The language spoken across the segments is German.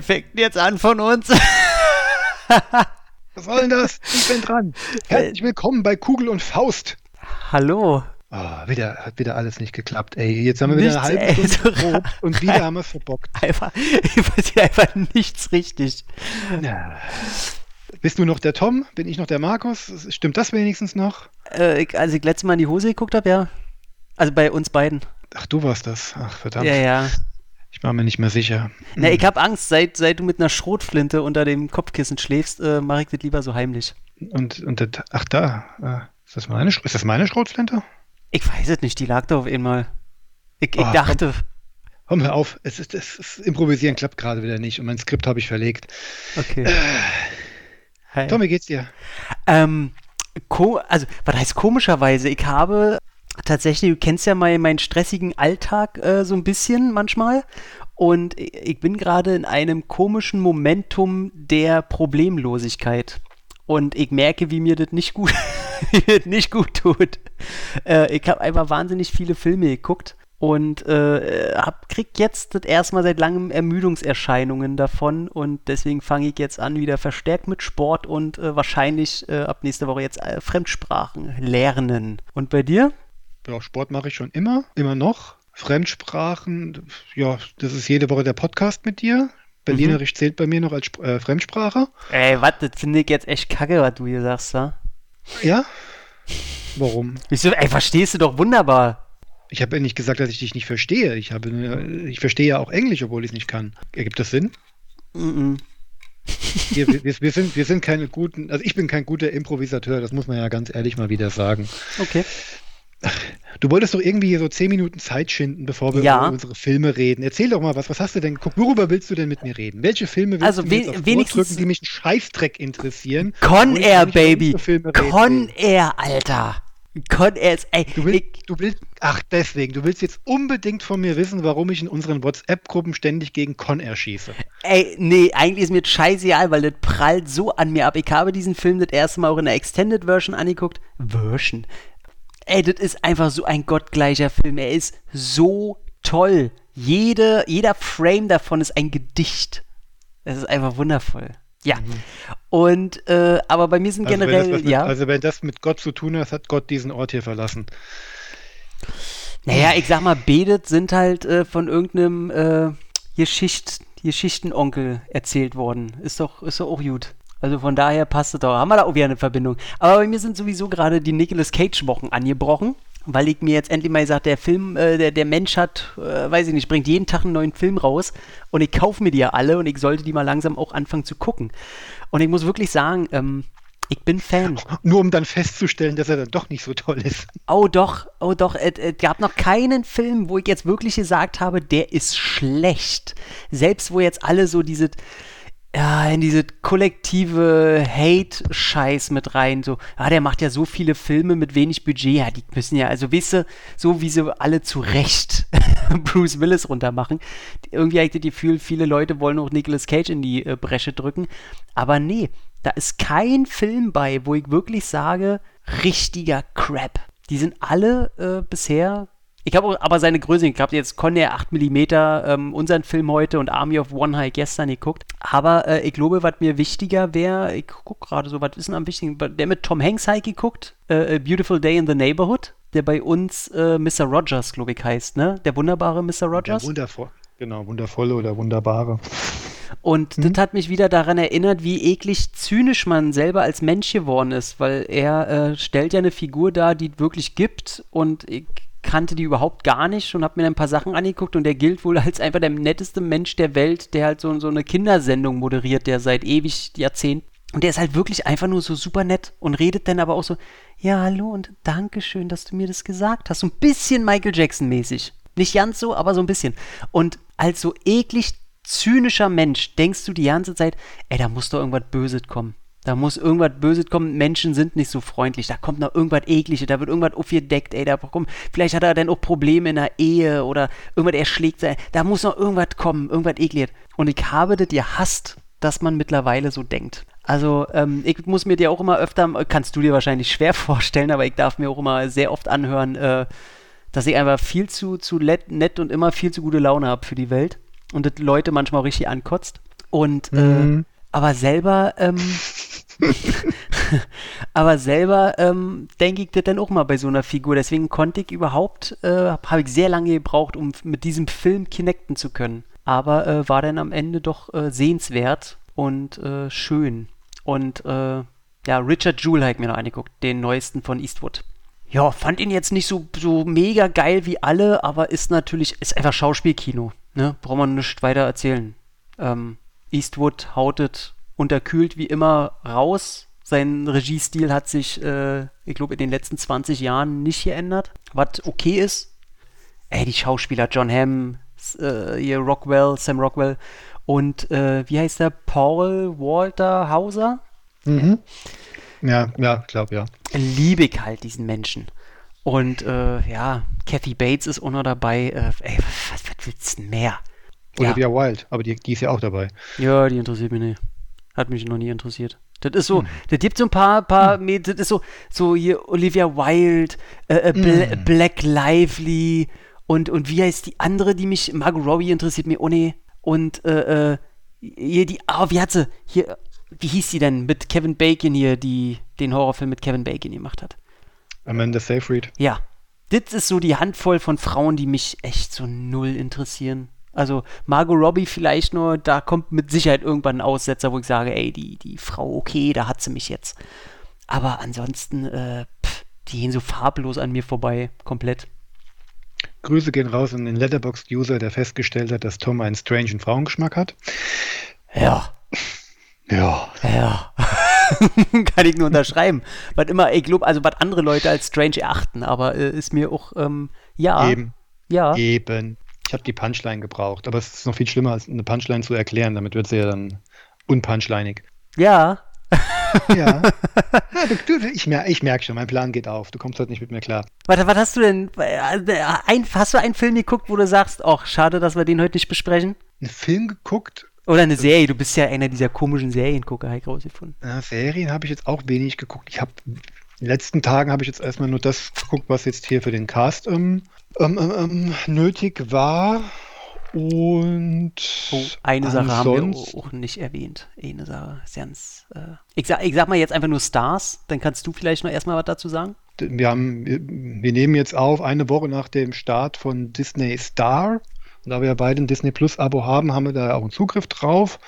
Fängt denn jetzt an von uns? Was soll denn das? Ich bin dran. Herzlich willkommen bei Kugel und Faust. Hallo. Oh, wieder, hat wieder alles nicht geklappt, ey. Jetzt haben wir wieder Nichts, eine halbe ey, Stunde so geprobt und wieder haben wir es verbockt. Einfach, einfach nichts richtig. Ja. Bist du noch der Tom? Bin ich noch der Markus? Stimmt das wenigstens noch? Äh, ich, als ich letztes Mal in die Hose geguckt habe, ja. Also bei uns beiden. Ach, du warst das. Ach, verdammt. Ja, ja. Ich war mir nicht mehr sicher. Na, ich habe Angst, seit, seit du mit einer Schrotflinte unter dem Kopfkissen schläfst, äh, mache ich das lieber so heimlich. Und, und das, ach da, äh, ist das meine, ist das meine Schrotflinte? Ich weiß es nicht, die lag da auf einmal. Ich, ich Oh, dachte. Komm, hör auf. Es ist, es ist, Improvisieren klappt gerade wieder nicht und mein Skript habe ich verlegt. Okay. Hi. Tom, wie geht's dir? Ähm, also, was heißt komischerweise? Ich habe tatsächlich, du kennst ja mein, meinen stressigen Alltag äh, so ein bisschen manchmal. Und ich bin gerade in einem komischen Momentum der Problemlosigkeit. Und ich merke, wie mir das nicht gut, nicht gut tut. Äh, ich habe einfach wahnsinnig viele Filme geguckt und äh, hab, krieg jetzt das erstmal seit langem Ermüdungserscheinungen davon und deswegen fange ich jetzt an, wieder verstärkt mit Sport und äh, wahrscheinlich äh, ab nächster Woche jetzt äh, Fremdsprachen lernen. Und bei dir? Ja, Sport mache ich schon immer, immer noch. Fremdsprachen, ja, das ist jede Woche der Podcast mit dir. Berlinerisch zählt bei mir noch als äh, Fremdsprache. Ey, was, das finde ich jetzt echt kacke, was du hier sagst, ja? Ja? Warum? Wieso, ey, verstehst du doch wunderbar. Ich habe ja nicht gesagt, dass ich dich nicht verstehe. Ich, habe, ich verstehe ja auch Englisch, obwohl ich es nicht kann. Ergibt das Sinn? -mm. Wir, wir, wir, sind, wir sind keine guten, also ich bin kein guter Improvisateur, das muss man ja ganz ehrlich mal wieder sagen. Okay. Du wolltest doch irgendwie hier so zehn Minuten Zeit schinden, bevor wir Ja. über unsere Filme reden. Erzähl doch mal was, was hast du denn geguckt? Worüber willst du denn mit mir reden? Welche Filme willst Also du mir we- wenigstens- drücken, die mich einen Scheißdreck interessieren? Con Air, Baby. Con? Air, Alter. Con Air ist, ey, Du willst, ich, du willst, ach deswegen, du willst jetzt unbedingt von mir wissen, warum ich in unseren WhatsApp-Gruppen ständig gegen Con Air schieße. Ey, nee, eigentlich ist mir das scheißegal, weil das prallt so an mir ab. Ich habe diesen Film das erste Mal auch in der Extended Version angeguckt. Version. Ey, das ist einfach so ein gottgleicher Film. Er ist so toll. Jede, jeder Frame davon ist ein Gedicht. Es ist einfach wundervoll. Ja. Und, äh, aber bei mir sind Also generell, mit, ja. also wenn das mit Gott zu tun hat, hat Gott diesen Ort hier verlassen. Naja, ich sag mal, Bedet sind halt äh, von irgendeinem äh, Geschicht, Geschichtenonkel erzählt worden. Ist doch, ist doch auch gut. Also von daher passt es doch. Haben wir da auch wieder eine Verbindung. Aber bei mir sind sowieso gerade die Nicolas Cage-Wochen angebrochen, weil ich mir jetzt endlich mal gesagt, der Film, äh, der, der Mensch hat, äh, weiß ich nicht, bringt jeden Tag einen neuen Film raus und ich kaufe mir die ja alle und ich sollte die mal langsam auch anfangen zu gucken. Und ich muss wirklich sagen, ähm, ich bin Fan. Nur um dann festzustellen, dass er dann doch nicht so toll ist. Oh doch, oh doch, es, es gab noch keinen Film, wo ich jetzt wirklich gesagt habe, der ist schlecht. Selbst wo jetzt alle so diese, ja, in diese kollektive Hate-Scheiß mit rein, so, ah, der macht ja so viele Filme mit wenig Budget, ja, die müssen ja, also weißt du, so wie sie alle zu Recht Bruce Willis runtermachen. Irgendwie habe ich das Gefühl, viele Leute wollen auch Nicolas Cage in die äh, Bresche drücken, aber nee, da ist kein Film bei, wo ich wirklich sage, richtiger Crap. Die sind alle äh, bisher. Ich habe aber seine Größe, ich habe jetzt Conair 8 mm, ähm, unseren Film heute und Army of One High gestern geguckt. Aber äh, ich glaube, was mir wichtiger wäre, ich gucke gerade so, was ist denn am wichtigsten? Der mit Tom Hanks halt geguckt, äh, A Beautiful Day in the Neighborhood, der bei uns äh, Mr. Rogers, glaube ich, heißt, ne? Der wunderbare Mr. Rogers. wundervoll. Genau, wundervolle oder wunderbare. Und das hat mich wieder daran erinnert, wie eklig zynisch man selber als Mensch geworden ist, weil er äh, stellt ja eine Figur dar, die es wirklich gibt und ich kannte die überhaupt gar nicht und habe mir ein paar Sachen angeguckt und der gilt wohl als einfach der netteste Mensch der Welt, der halt so, so eine Kindersendung moderiert, der seit ewig Jahrzehnten. Und der ist halt wirklich einfach nur so super nett und redet dann aber auch so, ja, hallo und Dankeschön, dass du mir das gesagt hast. So ein bisschen Michael Jackson-mäßig. Nicht ganz so, aber so ein bisschen. Und als so eklig zynischer Mensch denkst du die ganze Zeit, ey, da muss doch irgendwas Böses kommen. Da muss irgendwas Böses kommen. Menschen sind nicht so freundlich. Da kommt noch irgendwas Ekliges. Da wird irgendwas aufgedeckt. Ey, da kommt, vielleicht hat er dann auch Probleme in der Ehe oder irgendwas erschlägt sein. Da muss noch irgendwas kommen. Irgendwas Ekliges. Und ich habe das gehasst, dass man mittlerweile so denkt. Also, ähm, ich muss mir dir auch immer öfter, kannst du dir wahrscheinlich schwer vorstellen, aber ich darf mir auch immer sehr oft anhören, äh, dass ich einfach viel zu, zu nett und immer viel zu gute Laune habe für die Welt und das Leute manchmal auch richtig ankotzt. Und mhm. Aber selber, ähm, aber selber ähm, denke ich das dann auch mal bei so einer Figur. Deswegen konnte ich überhaupt, äh, habe ich sehr lange gebraucht, um mit diesem Film connecten zu können. Aber äh, war dann am Ende doch äh, sehenswert und äh, schön. Und äh, ja, Richard Jewell habe ich mir noch angeguckt, den neuesten von Eastwood. Ja, fand ihn jetzt nicht so, so mega geil wie alle, aber ist natürlich, ist einfach Schauspielkino. Ne? Braucht man nicht weiter erzählen. Ähm, Eastwood hautet unterkühlt wie immer raus. Sein Regiestil hat sich, äh, ich glaube, in den letzten 20 Jahren nicht geändert. Was okay ist. Ey, die Schauspieler, John Hamm, äh, hier Rockwell, Sam Rockwell und äh, wie heißt der? Paul Walter Hauser? Mhm. Ja, ja, ich glaube, ja. Liebe ich halt diesen Menschen. Und äh, ja, Kathy Bates ist auch noch dabei. Äh, ey, was, was willst du denn mehr? Olivia ja. Wild, aber die, die ist ja auch dabei. Ja, die interessiert mich nicht. Hat mich noch nie interessiert. Das ist so, hm. das gibt so ein paar, paar, hm. das ist so, so hier Olivia Wilde, äh, äh, Bla hm. Black Lively und, und wie heißt die andere, die mich, Margot Robbie interessiert mir, oh nee, und äh, äh, hier die, oh, wie hat sie, hier, wie hieß sie denn, mit Kevin Bacon hier, die den Horrorfilm mit Kevin Bacon gemacht hat. Amanda Seyfried. Ja. Das ist so die Handvoll von Frauen, die mich echt so null interessieren. Also Margot Robbie vielleicht nur, da kommt mit Sicherheit irgendwann ein Aussetzer, wo ich sage, ey, die, die Frau, okay, da hat sie mich jetzt. Aber ansonsten, äh, pff, die gehen so farblos an mir vorbei, komplett. Grüße gehen raus an den Letterboxd-User, der festgestellt hat, dass Tom einen strangen Frauengeschmack hat. Ja. Ja. Ja. Kann ich nur unterschreiben. was immer, ich glaube, also was andere Leute als strange erachten, aber äh, ist mir auch, ähm, ja. Eben. Ja. Eben. Ich habe die Punchline gebraucht, aber es ist noch viel schlimmer, als eine Punchline zu erklären. Damit wird sie ja dann unpunchlinig. Ja. ja. ja du, du, ich, mer ich merke schon, mein Plan geht auf. Du kommst heute nicht mit mir klar. Warte, was hast du denn? Ein, hast du einen Film geguckt, wo du sagst, ach, schade, dass wir den heute nicht besprechen? Einen Film geguckt? Oder eine Serie, du bist ja einer dieser komischen Seriengucker, habe ich rausgefunden. Ja, Serien habe ich jetzt auch wenig geguckt. Ich habe den letzten Tagen habe ich jetzt erstmal nur das geguckt, was jetzt hier für den Cast ähm, ähm, ähm, ähm nötig war. Und oh, eine Sache haben wir auch nicht erwähnt. Eine Sache, ganz. Äh, ich, sag, ich sag mal jetzt einfach nur Stars, dann kannst du vielleicht noch erstmal was dazu sagen. Wir, haben, wir, wir nehmen jetzt auf, eine Woche nach dem Start von Disney Star. Und da wir ja beide ein Disney Plus Abo haben, haben wir da auch einen Zugriff drauf.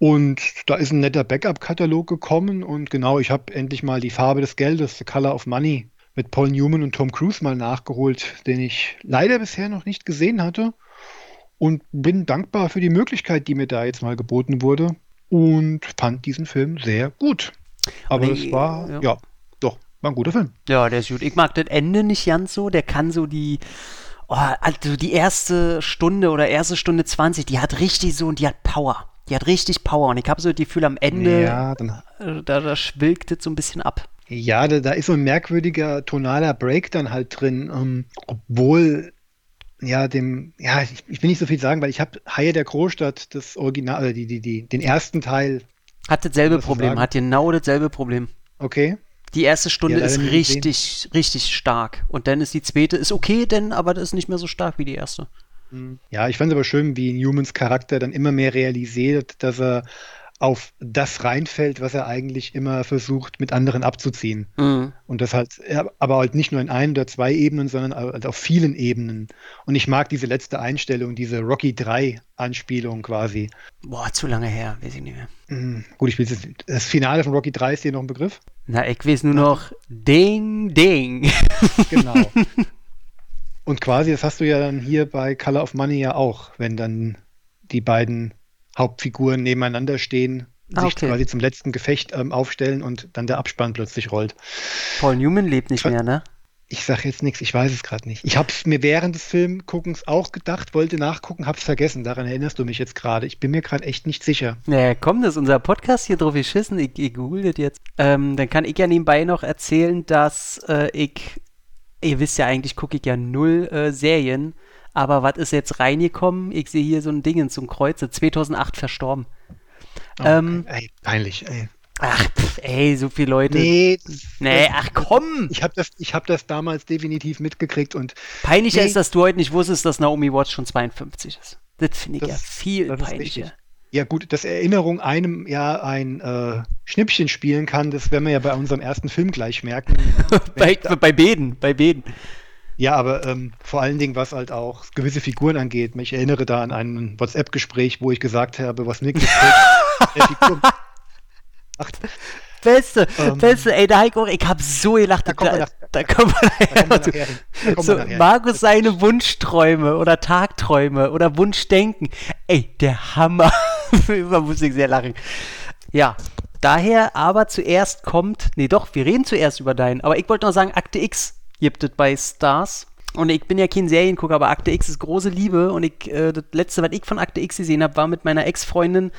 Und da ist ein netter Backup-Katalog gekommen und genau, ich habe endlich mal die Farbe des Geldes, The Color of Money, mit Paul Newman und Tom Cruise mal nachgeholt, den ich leider bisher noch nicht gesehen hatte. Und bin dankbar für die Möglichkeit, die mir da jetzt mal geboten wurde. Und fand diesen Film sehr gut. Aber es war, ja. ja, doch, war ein guter Film. Ja, der ist gut. Ich mag das Ende nicht ganz so. Der kann so die, oh, also die erste Stunde oder erste Stunde 20, die hat richtig so und die hat Power. Die hat richtig Power und ich habe so das Gefühl, am Ende, ja, dann, äh, da, da schwilgt es so ein bisschen ab. Ja, da, da, ist so ein merkwürdiger tonaler Break dann halt drin, um, ähm, obwohl ja dem ja ich, ich, will nicht so viel sagen, weil ich habe Haie der Großstadt das Original, äh, die, die, die, den ersten Teil hat dasselbe Problem, hat genau dasselbe Problem. Okay. Die erste Stunde ja, ist richtig, richtig stark. Und dann ist die zweite, ist okay, denn, aber das ist nicht mehr so stark wie die erste. Hm. Ja, ich fand es aber schön, wie Newmans Charakter dann immer mehr realisiert, dass er auf das reinfällt, was er eigentlich immer versucht, mit anderen abzuziehen. Mhm. Und das halt, aber halt nicht nur in ein oder zwei Ebenen, sondern halt auf vielen Ebenen. Und ich mag diese letzte Einstellung, diese Rocky 3 Anspielung quasi. Boah, zu lange her, weiß ich nicht mehr. Mhm. Gut, ich will das, das Finale von Rocky 3 ist dir noch ein Begriff? Na, ich weiß nur noch Ding, Ding. Genau. Und quasi, das hast du ja dann hier bei Color of Money ja auch, wenn dann die beiden Hauptfiguren nebeneinander stehen, ah, sich quasi zum letzten Gefecht ähm, aufstellen und dann der Abspann plötzlich rollt. Paul Newman lebt nicht mehr, ne? Ich sage jetzt nichts, ich weiß es gerade nicht. Ich habe es mir während des Filmguckens auch gedacht, wollte nachgucken, habe es vergessen. Daran erinnerst du mich jetzt gerade. Ich bin mir gerade echt nicht sicher. Naja, komm, das ist unser Podcast hier drauf geschissen. Ich, ich google das jetzt. Ähm, dann kann ich ja nebenbei noch erzählen, dass äh, ich, ihr wisst ja eigentlich, gucke ich ja null äh, Serien. Aber was ist jetzt reingekommen? Ich sehe hier so ein Ding, ein Kreuze, 2008 verstorben. Oh, ähm, ey, peinlich, ey. Ach, pff, ey, so viele Leute. Nee, nee ach komm! Ich habe das, hab das damals definitiv mitgekriegt und. Peinlicher nee. ist, dass du heute nicht wusstest, dass Naomi Watts schon 52 ist. Das finde ich das, ja viel peinlicher. Ja, gut, dass Erinnerung einem ja ein äh, Schnippchen spielen kann, das werden wir ja bei unserem ersten Film gleich merken. bei, bei Beden, bei Beden. Ja, aber ähm, vor allen Dingen, was halt auch gewisse Figuren angeht. Ich erinnere da an ein WhatsApp-Gespräch, wo ich gesagt habe, was Nick Ach, Beste, ähm, beste, ey, der Heiko, ich hab so gelacht. Da, da, da kommen wir nachher, da da so, nachher Markus seine Wunschträume oder Tagträume oder Wunschdenken. Ey, der Hammer. Über muss ich sehr lachen. Ja, daher aber zuerst kommt, nee doch, wir reden zuerst über deinen, aber ich wollte noch sagen, Akte X gibt es bei Stars. Und ich bin ja kein Seriengucker, aber Akte X ist große Liebe. Und ich, äh, das letzte, was ich von Akte X gesehen habe, war mit meiner Ex-Freundin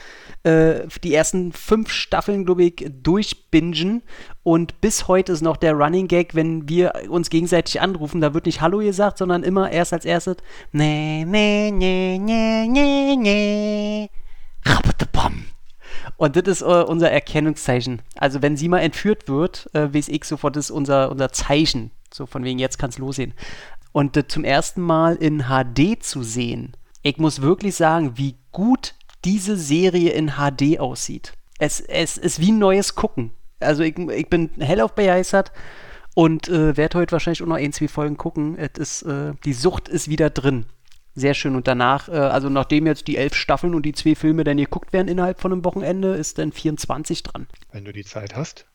äh, die ersten fünf Staffeln, glaube ich, durchbingen. Und bis heute ist noch der Running Gag, wenn wir uns gegenseitig anrufen, da wird nicht Hallo gesagt, sondern immer erst als erstes Nee, nee, nee, nee, nee, nee. Und das ist äh, unser Erkennungszeichen. Also wenn sie mal entführt wird, äh, weiß ich sofort, das ist unser, unser Zeichen. So von wegen, jetzt kann es losgehen. Und äh, zum ersten Mal in HD zu sehen, ich muss wirklich sagen, wie gut diese Serie in HD aussieht. Es, es ist wie ein neues Gucken. Also ich, ich bin hellauf begeistert und äh, werde heute wahrscheinlich auch noch ein, zwei Folgen gucken. Es ist, äh, die Sucht ist wieder drin. Sehr schön. Und danach, äh, also nachdem jetzt die elf Staffeln und die zwei Filme dann geguckt werden innerhalb von einem Wochenende, ist dann 24 dran. Wenn du die Zeit hast.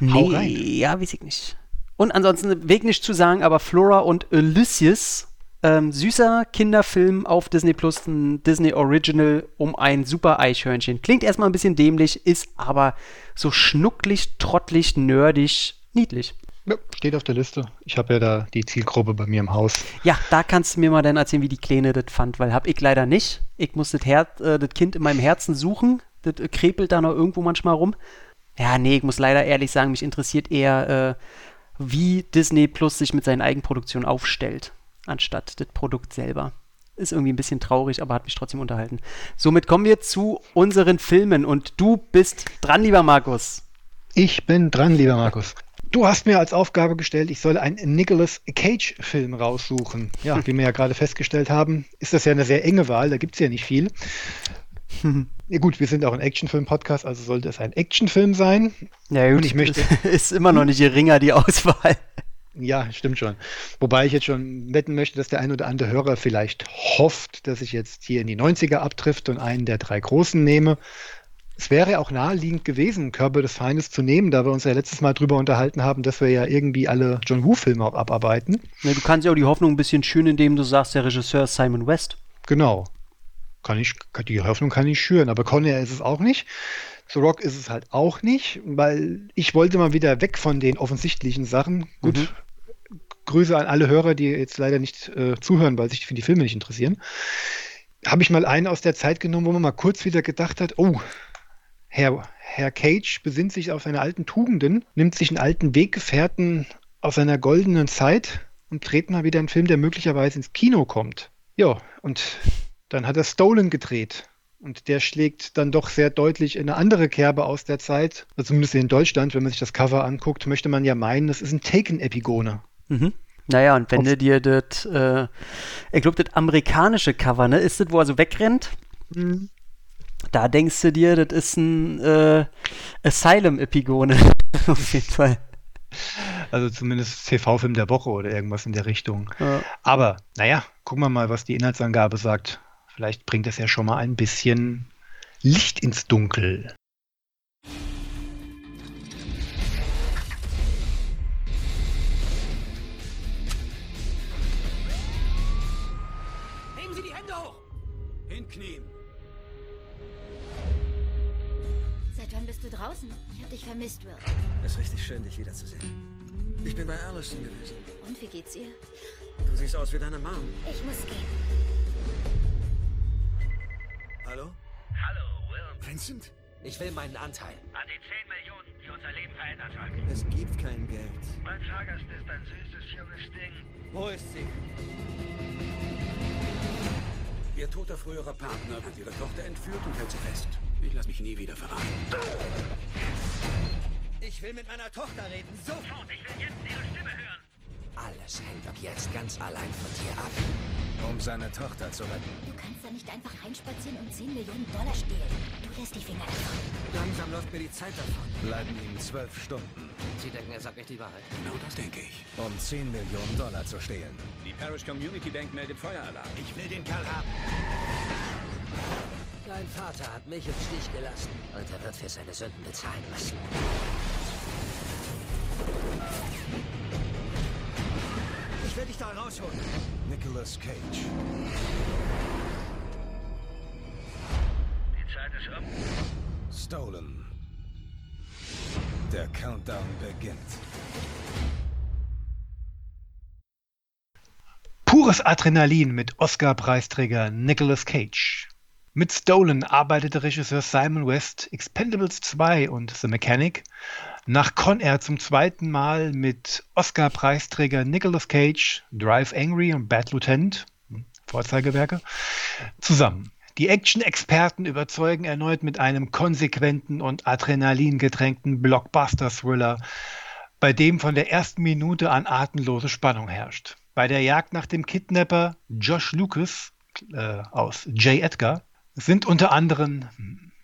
Nee, ja, weiß ich nicht. Und ansonsten, Weg nicht zu sagen, aber Flora und Ulysses, ähm, süßer Kinderfilm auf Disney Plus, ein Disney Original um ein super Eichhörnchen. Klingt erstmal ein bisschen dämlich, ist aber so schnucklig, trottelig, nerdig, niedlich. Ja, steht auf der Liste. Ich habe ja da die Zielgruppe bei mir im Haus. Ja, da kannst du mir mal dann erzählen, wie die Kleine das fand, weil hab ich leider nicht. Ich muss das, Her äh, das Kind in meinem Herzen suchen. Das äh, krepelt da noch irgendwo manchmal rum. Ja, nee, ich muss leider ehrlich sagen, mich interessiert eher, äh, wie Disney Plus sich mit seinen Eigenproduktionen aufstellt, anstatt das Produkt selber. Ist irgendwie ein bisschen traurig, aber hat mich trotzdem unterhalten. Somit kommen wir zu unseren Filmen und du bist dran, lieber Markus. Ich bin dran, lieber Markus. Du hast mir als Aufgabe gestellt, ich soll einen Nicolas Cage-Film raussuchen. Ja, wie wir ja gerade festgestellt haben, ist das ja eine sehr enge Wahl, da gibt es ja nicht viel. Ja, gut, wir sind auch ein Actionfilm-Podcast, also sollte es ein Actionfilm sein. Ja, gut, Und ich möchte. Ist immer noch nicht geringer, die Auswahl. Ja, stimmt schon. Wobei ich jetzt schon wetten möchte, dass der ein oder andere Hörer vielleicht hofft, dass ich jetzt hier in die 90er abtrifft und einen der drei großen nehme. Es wäre auch naheliegend gewesen, Körper des Feindes zu nehmen, da wir uns ja letztes Mal drüber unterhalten haben, dass wir ja irgendwie alle John Woo-Filme abarbeiten. Ja, du kannst ja auch die Hoffnung ein bisschen schön, indem du sagst, der Regisseur ist Simon West. Genau kann ich, die Hoffnung kann ich schüren, aber Conner ist es auch nicht. The Rock ist es halt auch nicht, weil ich wollte mal wieder weg von den offensichtlichen Sachen. Gut, mhm. Grüße an alle Hörer, die jetzt leider nicht äh, zuhören, weil sich für die Filme nicht interessieren. Habe ich mal einen aus der Zeit genommen, wo man mal kurz wieder gedacht hat, oh, Herr, Herr Cage besinnt sich auf seine alten Tugenden, nimmt sich einen alten Weggefährten aus seiner goldenen Zeit und dreht mal wieder einen Film, der möglicherweise ins Kino kommt. Ja, und dann hat er Stolen gedreht. Und der schlägt dann doch sehr deutlich in eine andere Kerbe aus der Zeit. Also zumindest in Deutschland, wenn man sich das Cover anguckt, möchte man ja meinen, das ist ein Taken-Epigone. Mhm. Naja, und wenn Auf du dir das, äh, ich glaube, das amerikanische Cover, ne, ist das, wo er so wegrennt? Mhm. Da denkst du dir, das ist ein äh, Asylum-Epigone. Auf jeden Fall. Also zumindest TV-Film der Woche oder irgendwas in der Richtung. Ja. Aber, naja, gucken wir mal, was die Inhaltsangabe sagt. Vielleicht bringt es ja schon mal ein bisschen Licht ins Dunkel. Vermisst, Will. Es ist richtig schön, dich wiederzusehen. Ich bin bei Allison gewesen. Und wie geht's ihr? Du siehst aus wie deine Mom. Ich muss gehen. Hallo? Hallo, Will. Vincent? Ich will meinen Anteil. An die 10 Millionen, die unser Leben verändert haben. Es gibt kein Geld. Mein Fahrgast ist ein süßes, junges Ding. Wo ist sie? Ihr toter früherer Partner hat ihre Tochter entführt und hält sie fest. Ich lasse mich nie wieder verraten. Ich will mit meiner Tochter reden. Sofort. Ich will jetzt ihre Stimme hören. Alles hängt ab jetzt ganz allein von dir ab. um seine Tochter zu retten. Du kannst da nicht einfach reinspazieren und 10 Millionen Dollar stehlen. Du lässt die Finger davon. Langsam läuft mir die Zeit davon. Bleiben ihm zwölf Stunden, Sie denken, er sagt nicht die Wahrheit. genau das denke ich. um 10 Millionen Dollar zu stehlen. Die Parish Community Bank meldet Feueralarm. Ich will den Kerl haben. Dein Vater hat mich im Stich gelassen. Und er wird für seine Sünden bezahlen müssen. Ich will dich da rausholen. Nicolas Cage. Die Zeit ist um. Stolen. Der Countdown beginnt. Pures Adrenalin mit Oscar-Preisträger Nicolas Cage. Mit Stolen arbeitete Regisseur Simon West Expendables 2 und The Mechanic nach Con Air zum zweiten Mal mit Oscar-Preisträger Nicolas Cage, Drive Angry und Bad Lieutenant, hm, Vorzeigewerke, zusammen. Die Action-Experten überzeugen erneut mit einem konsequenten und adrenalingetränkten Blockbuster-Thriller, bei dem von der ersten Minute an atemlose Spannung herrscht. Bei der Jagd nach dem Kidnapper Josh Lucas äh, aus J. Edgar sind unter anderem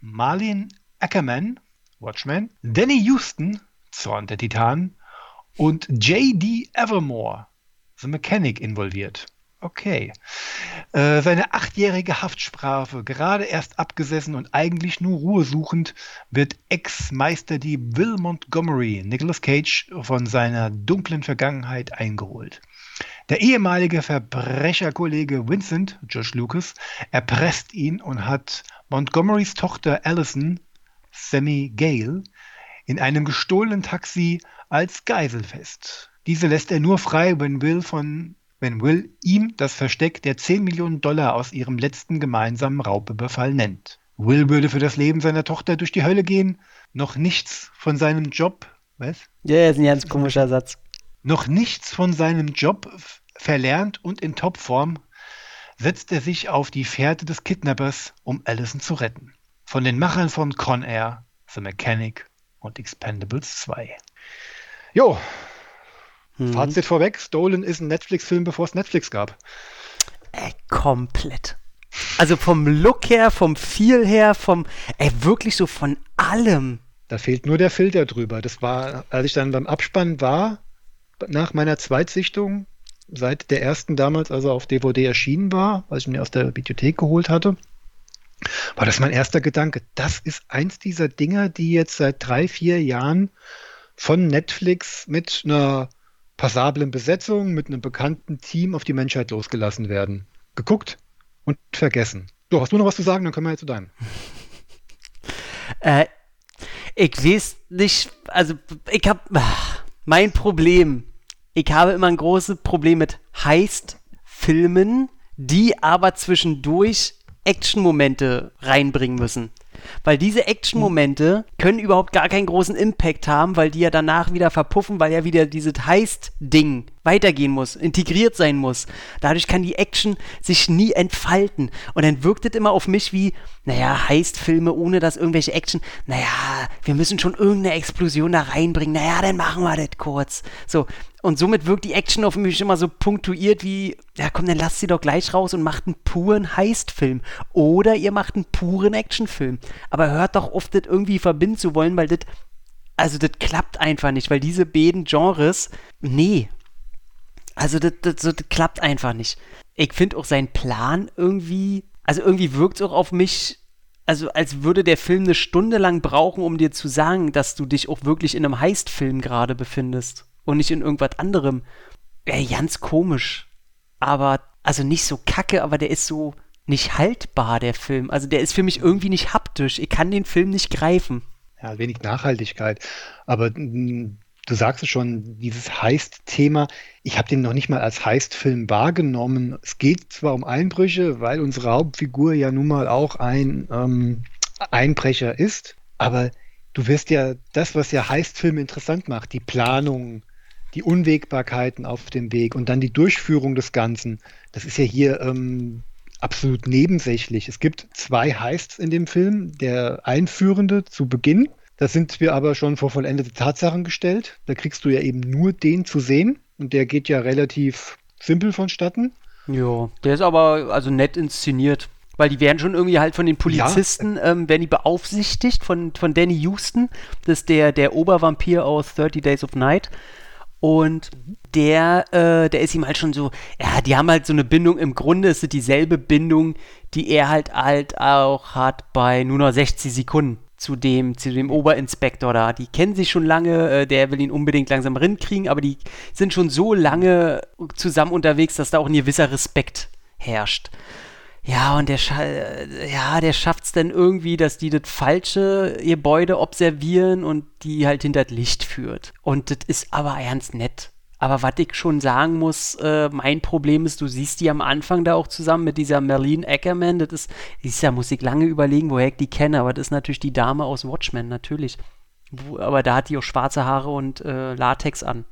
Marlene Ackerman, Watchmen, Danny Houston, Zorn der Titanen und J.D. Evermore, The Mechanic, involviert. Okay. Äh, seine achtjährige Haftstrafe, gerade erst abgesessen und eigentlich nur Ruhe suchend, wird Ex-Meisterdieb Will Montgomery, Nicolas Cage, von seiner dunklen Vergangenheit eingeholt. Der ehemalige Verbrecherkollege Vincent, Josh Lucas, erpresst ihn und hat Montgomerys Tochter Allison, Sammy Gale, in einem gestohlenen Taxi als Geisel fest. Diese lässt er nur frei, wenn Will von wenn Will ihm das Versteck der 10 Millionen Dollar aus ihrem letzten gemeinsamen Raubüberfall nennt. Will würde für das Leben seiner Tochter durch die Hölle gehen, noch nichts von seinem Job, was? Ja, ist ein ganz komischer Satz. Noch nichts von seinem Job verlernt und in Topform setzt er sich auf die Fährte des Kidnappers, um Allison zu retten. Von den Machern von Con Air, The Mechanic und Expendables 2. Jo, Mhm. Fazit vorweg, Stolen ist ein Netflix-Film, bevor es Netflix gab. Ey, komplett. Also vom Look her, vom Feel her, vom, ey, wirklich so von allem. Da fehlt nur der Filter drüber. Das war, als ich dann beim Abspann war, nach meiner Zweitsichtung, seit der ersten damals, also auf DVD erschienen war, was ich mir aus der Bibliothek geholt hatte, war das mein erster Gedanke. Das ist eins dieser Dinger, die jetzt seit drei, vier Jahren von Netflix mit einer passablen Besetzung, mit einem bekannten Team auf die Menschheit losgelassen werden. Geguckt und vergessen. So, hast du noch was zu sagen? Dann können wir jetzt zu deinem. Äh, ich weiß nicht, also ich habe mein Problem. Ich habe immer ein großes Problem mit Heist-Filmen, die aber zwischendurch Action-Momente reinbringen müssen. Weil diese Action-Momente können überhaupt gar keinen großen Impact haben, weil die ja danach wieder verpuffen, weil ja wieder dieses Heist-Ding weitergehen muss, integriert sein muss. Dadurch kann die Action sich nie entfalten. Und dann wirkt es immer auf mich wie, naja, Heist-Filme ohne dass irgendwelche Action, naja, wir müssen schon irgendeine Explosion da reinbringen, naja, dann machen wir das kurz. So, und somit wirkt die Action auf mich immer so punktuiert wie, ja komm, dann lasst sie doch gleich raus und macht einen puren Heist-Film. Oder ihr macht einen puren Actionfilm. Aber hört doch auf, das irgendwie verbinden zu wollen, weil das, also das klappt einfach nicht, weil diese beiden Genres, nee. Also das, das klappt einfach nicht. Ich finde auch seinen Plan irgendwie, also irgendwie wirkt es auch auf mich, also als würde der Film eine Stunde lang brauchen, um dir zu sagen, dass du dich auch wirklich in einem Heist-Film gerade befindest und nicht in irgendwas anderem. Ja, ganz komisch. Aber, also nicht so kacke, aber der ist so nicht haltbar, der Film. Also der ist für mich irgendwie nicht haptisch. Ich kann den Film nicht greifen. Ja, wenig Nachhaltigkeit. Aber du sagst es schon, dieses Heist-Thema, ich habe den noch nicht mal als Heist-Film wahrgenommen. Es geht zwar um Einbrüche, weil unsere Hauptfigur ja nun mal auch ein ähm, Einbrecher ist, aber du wirst ja das, was ja Heist-Filme interessant macht, die Planung, die Unwägbarkeiten auf dem Weg und dann die Durchführung des Ganzen, das ist ja hier ähm, absolut nebensächlich. Es gibt zwei Heists in dem Film. Der einführende zu Beginn, da sind wir aber schon vor vollendete Tatsachen gestellt. Da kriegst du ja eben nur den zu sehen und der geht ja relativ simpel vonstatten. Ja, der ist aber also nett inszeniert. Weil die werden schon irgendwie halt von den Polizisten, ja. ähm, werden die beaufsichtigt von, von Danny Houston. Das ist der, der Obervampir aus 30 Days of Night. Und der, äh, der ist ihm halt schon so, ja, die haben halt so eine Bindung, im Grunde ist es dieselbe Bindung, die er halt halt auch hat bei nur noch 60 Sekunden zu dem, zu dem Oberinspektor da. Die kennen sich schon lange, äh, der will ihn unbedingt langsam rinkriegen, aber die sind schon so lange zusammen unterwegs, dass da auch ein gewisser Respekt herrscht. Ja, und der, ja, der schafft es dann irgendwie, dass die das falsche Gebäude observieren und die halt hinter das Licht führt. Und das ist aber ernst nett. Aber was ich schon sagen muss, äh, mein Problem ist, du siehst die am Anfang da auch zusammen mit dieser Merlene Ackerman. Das ist, ist ja, muss ich lange überlegen, woher ich die kenne, aber das ist natürlich die Dame aus Watchmen, natürlich. Wo, aber da hat die auch schwarze Haare und äh, Latex an.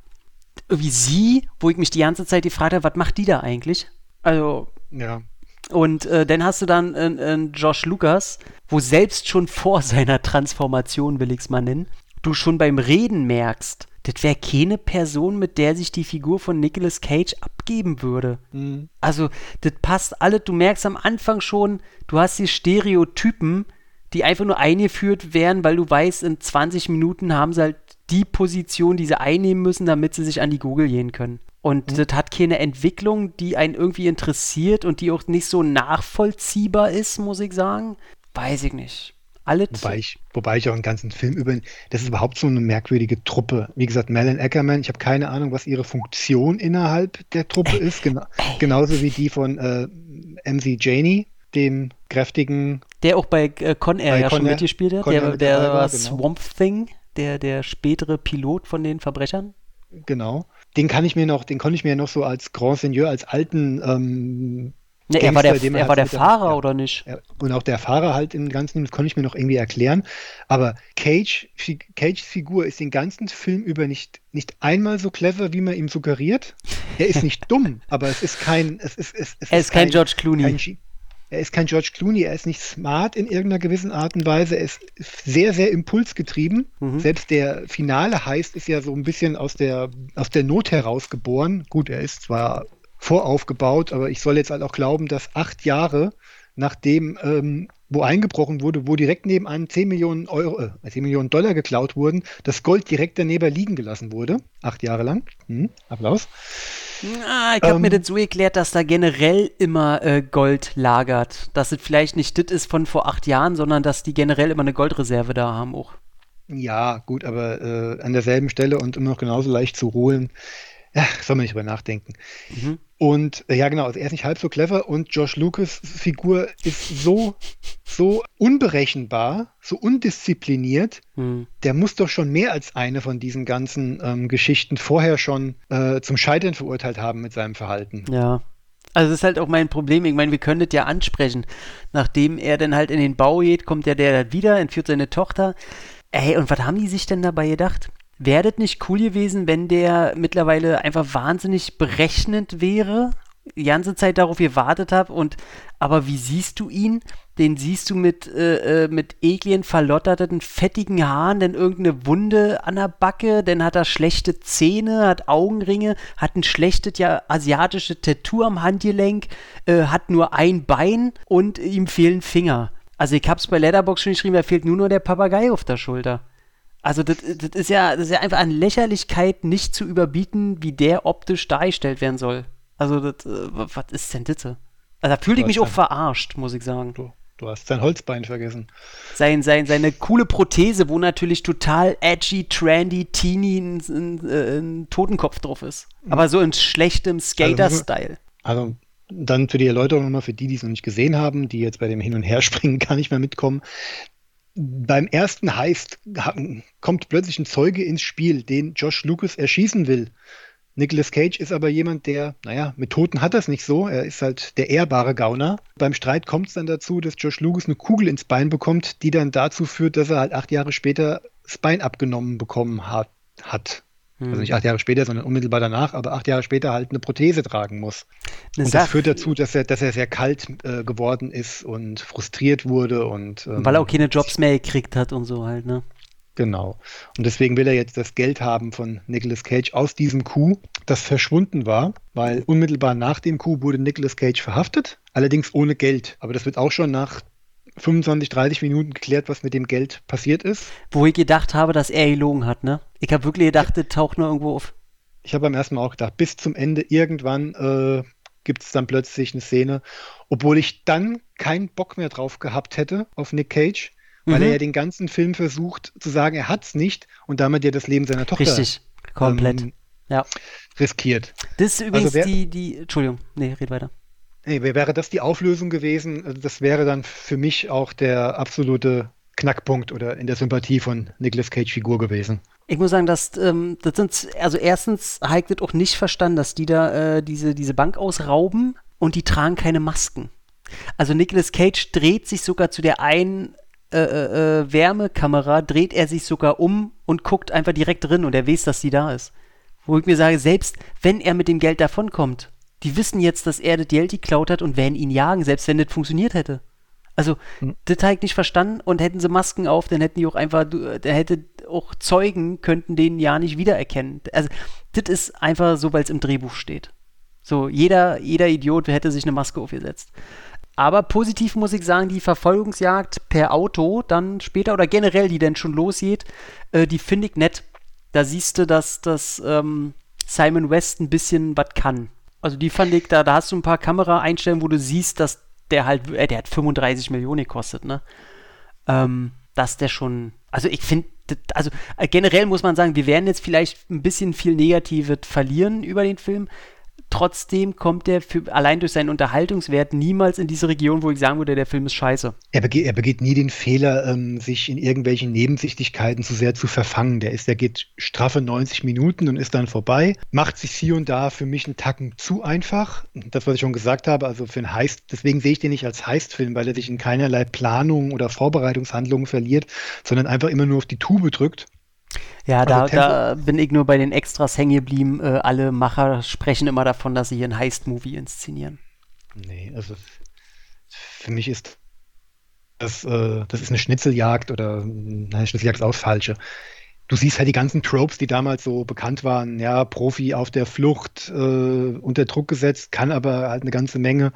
Wie sie, wo ich mich die ganze Zeit gefragt habe, was macht die da eigentlich? Also. Ja. Und äh, dann hast du dann äh, Josh Lucas, wo selbst schon vor seiner Transformation, will ich es mal nennen, du schon beim Reden merkst, das wäre keine Person, mit der sich die Figur von Nicolas Cage abgeben würde. Mhm. Also, das passt alles. Du merkst am Anfang schon, du hast die Stereotypen, die einfach nur eingeführt werden, weil du weißt, in 20 Minuten haben sie halt die Position, die sie einnehmen müssen, damit sie sich an die Google gehen können. Und mhm. das hat keine Entwicklung, die einen irgendwie interessiert und die auch nicht so nachvollziehbar ist, muss ich sagen. Weiß ich nicht. Alle wobei ich, wobei ich auch einen ganzen Film über, das ist überhaupt so eine merkwürdige Truppe. Wie gesagt, Melon Ackerman, ich habe keine Ahnung, was ihre Funktion innerhalb der Truppe ist, Gena genauso wie die von äh, MC Janey, dem kräftigen. Der auch bei äh, Con Air ja Con schon mitgespielt hat, der, der war genau. Swamp Thing, der, der spätere Pilot von den Verbrechern. Genau. Den kann ich mir noch, den konnte ich mir noch so als Grand Seigneur, als alten ähm, Ne, er war der, er er war der Fahrer, ja, oder nicht? Und auch der Fahrer halt im Ganzen, das konnte ich mir noch irgendwie erklären. Aber Cage, Cages Figur ist den ganzen Film über nicht, nicht einmal so clever, wie man ihm suggeriert. Er ist nicht dumm, aber es ist kein. Es ist, es, es er ist, ist kein, kein, George Clooney. Kein, er ist kein George Clooney, er ist nicht smart in irgendeiner gewissen Art und Weise. Er ist sehr, sehr impulsgetrieben. Mhm. Selbst der Finale heißt, ist ja so ein bisschen aus der, aus der Not heraus geboren. Gut, er ist zwar voraufgebaut, aber ich soll jetzt halt auch glauben, dass acht Jahre nachdem ähm, wo eingebrochen wurde, wo direkt nebenan 10 Millionen Euro, äh, 10 Millionen Dollar geklaut wurden, das Gold direkt daneben liegen gelassen wurde. Acht Jahre lang. Hm, Applaus. Ah, ich habe ähm, mir das so erklärt, dass da generell immer äh, Gold lagert. Dass es vielleicht nicht das ist von vor acht Jahren, sondern dass die generell immer eine Goldreserve da haben auch. Ja, gut, aber äh, an derselben Stelle und immer noch genauso leicht zu holen. Ja, soll man nicht drüber nachdenken. Mhm. Und äh, ja, genau, also er ist nicht halb so clever und Josh Lucas Figur ist so, so unberechenbar, so undiszipliniert. Mhm. Der muss doch schon mehr als eine von diesen ganzen ähm, Geschichten vorher schon äh, zum Scheitern verurteilt haben mit seinem Verhalten. Ja. Also das ist halt auch mein Problem. Ich meine, wir können das ja ansprechen. Nachdem er dann halt in den Bau geht, kommt ja der wieder, entführt seine Tochter. Ey, und was haben die sich denn dabei gedacht? Wäre das nicht cool gewesen, wenn der mittlerweile einfach wahnsinnig berechnend wäre? Die ganze Zeit darauf gewartet habe und aber wie siehst du ihn? Den siehst du mit, äh, äh, mit ekligen, verlotterten, fettigen Haaren, dann irgendeine Wunde an der Backe, dann hat er schlechte Zähne, hat Augenringe, hat ein schlechtes ja asiatisches Tattoo am Handgelenk, äh, hat nur ein Bein und ihm fehlen Finger. Also ich hab's bei Letterbox schon geschrieben, da fehlt nur noch der Papagei auf der Schulter. Also das, das, ist ja, das ist ja einfach an Lächerlichkeit nicht zu überbieten, wie der optisch dargestellt werden soll. Also das, äh, was ist denn das? Also da fühle ich mich auch verarscht, muss ich sagen. Du, du hast sein Holzbein vergessen. Sein, sein, seine coole Prothese, wo natürlich total edgy, trendy, teeny ein, ein, äh, ein Totenkopf drauf ist. Mhm. Aber so in schlechtem also Skater-Style. Also, also dann für die Erläuterung nochmal, für die, die es noch nicht gesehen haben, die jetzt bei dem Hin- und Herspringen gar nicht mehr mitkommen beim ersten Heist kommt plötzlich ein Zeuge ins Spiel, den Josh Lucas erschießen will. Nicolas Cage ist aber jemand, der, naja, mit Toten hat das nicht so. Er ist halt der ehrbare Gauner. Beim Streit kommt es dann dazu, dass Josh Lucas eine Kugel ins Bein bekommt, die dann dazu führt, dass er halt acht Jahre später das Bein abgenommen bekommen hat. hat. Also nicht hm. acht Jahre später, sondern unmittelbar danach, aber acht Jahre später halt eine Prothese tragen muss. Eine und das führt dazu, dass er, dass er sehr kalt äh, geworden ist und frustriert wurde und ähm, weil er auch keine Jobs mehr gekriegt hat und so halt, ne? Genau. Und deswegen will er jetzt das Geld haben von Nicolas Cage aus diesem Coup, das verschwunden war, weil unmittelbar nach dem Coup wurde Nicolas Cage verhaftet, allerdings ohne Geld. Aber das wird auch schon nach 25, 30 Minuten geklärt, was mit dem Geld passiert ist. Wo ich gedacht habe, dass er gelogen hat, ne? Ich habe wirklich gedacht, das taucht nur irgendwo auf. Ich habe beim ersten Mal auch gedacht, bis zum Ende irgendwann äh, gibt es dann plötzlich eine Szene, obwohl ich dann keinen Bock mehr drauf gehabt hätte auf Nick Cage, weil Mhm. er ja den ganzen Film versucht zu sagen, er hat's nicht und damit ja das Leben seiner Tochter Richtig, komplett. ähm, ja. riskiert. Das ist übrigens wer- die, die, Entschuldigung, nee, red weiter. Nee, wär- wäre das die Auflösung gewesen, also das wäre dann für mich auch der absolute Knackpunkt oder in der Sympathie von Nicolas Cage Figur gewesen. Ich muss sagen, dass ähm, das sind, also erstens das auch nicht verstanden, dass die da äh, diese, diese Bank ausrauben und die tragen keine Masken. Also Nicolas Cage dreht sich sogar zu der einen äh, äh, äh, Wärmekamera, dreht er sich sogar um und guckt einfach direkt drin und er weiß, dass die da ist. Wo ich mir sage, selbst wenn er mit dem Geld davonkommt, die wissen jetzt, dass er das Geld geklaut hat und werden ihn jagen, selbst wenn das funktioniert hätte. Also, das habe ich nicht verstanden und hätten sie Masken auf, dann hätten die auch einfach, du- da hätte auch Zeugen könnten den ja nicht wiedererkennen. Also, das ist einfach so, weil es im Drehbuch steht. So, jeder, jeder Idiot hätte sich eine Maske aufgesetzt. Aber positiv muss ich sagen, die Verfolgungsjagd per Auto dann später oder generell, die dann schon losgeht, äh, die finde ich nett. Da siehst du, dass, dass ähm, Simon West ein bisschen was kann. Also die fand ich, da, da hast du ein paar Kameraeinstellungen, wo du siehst, dass der halt, äh, der hat 35 Millionen gekostet, ne? Ähm, dass der schon, also ich finde, also äh, generell muss man sagen, wir werden jetzt vielleicht ein bisschen viel Negatives verlieren über den Film. Trotzdem kommt der für, allein durch seinen Unterhaltungswert niemals in diese Region, wo ich sagen würde, der Film ist scheiße. Er begeht, er begeht nie den Fehler, ähm, sich in irgendwelchen Nebensichtigkeiten zu sehr zu verfangen. Der ist, der geht straffe 90 Minuten und ist dann vorbei. Macht sich hier und da für mich einen Tacken zu einfach. Das, was ich schon gesagt habe, also für einen Heist, deswegen sehe ich den nicht als Heistfilm, weil er sich in keinerlei Planung oder Vorbereitungshandlungen verliert, sondern einfach immer nur auf die Tube drückt. Ja, da, Also da bin ich nur bei den Extras hängen geblieben. Äh, alle Macher sprechen immer davon, dass sie hier einen Heist-Movie inszenieren. Nee, also für mich ist das, äh, das ist eine Schnitzeljagd oder nein, Schnitzeljagd ist auch das Falsche. Du siehst halt die ganzen Tropes, die damals so bekannt waren, ja, Profi auf der Flucht, äh, unter Druck gesetzt, kann aber halt eine ganze Menge.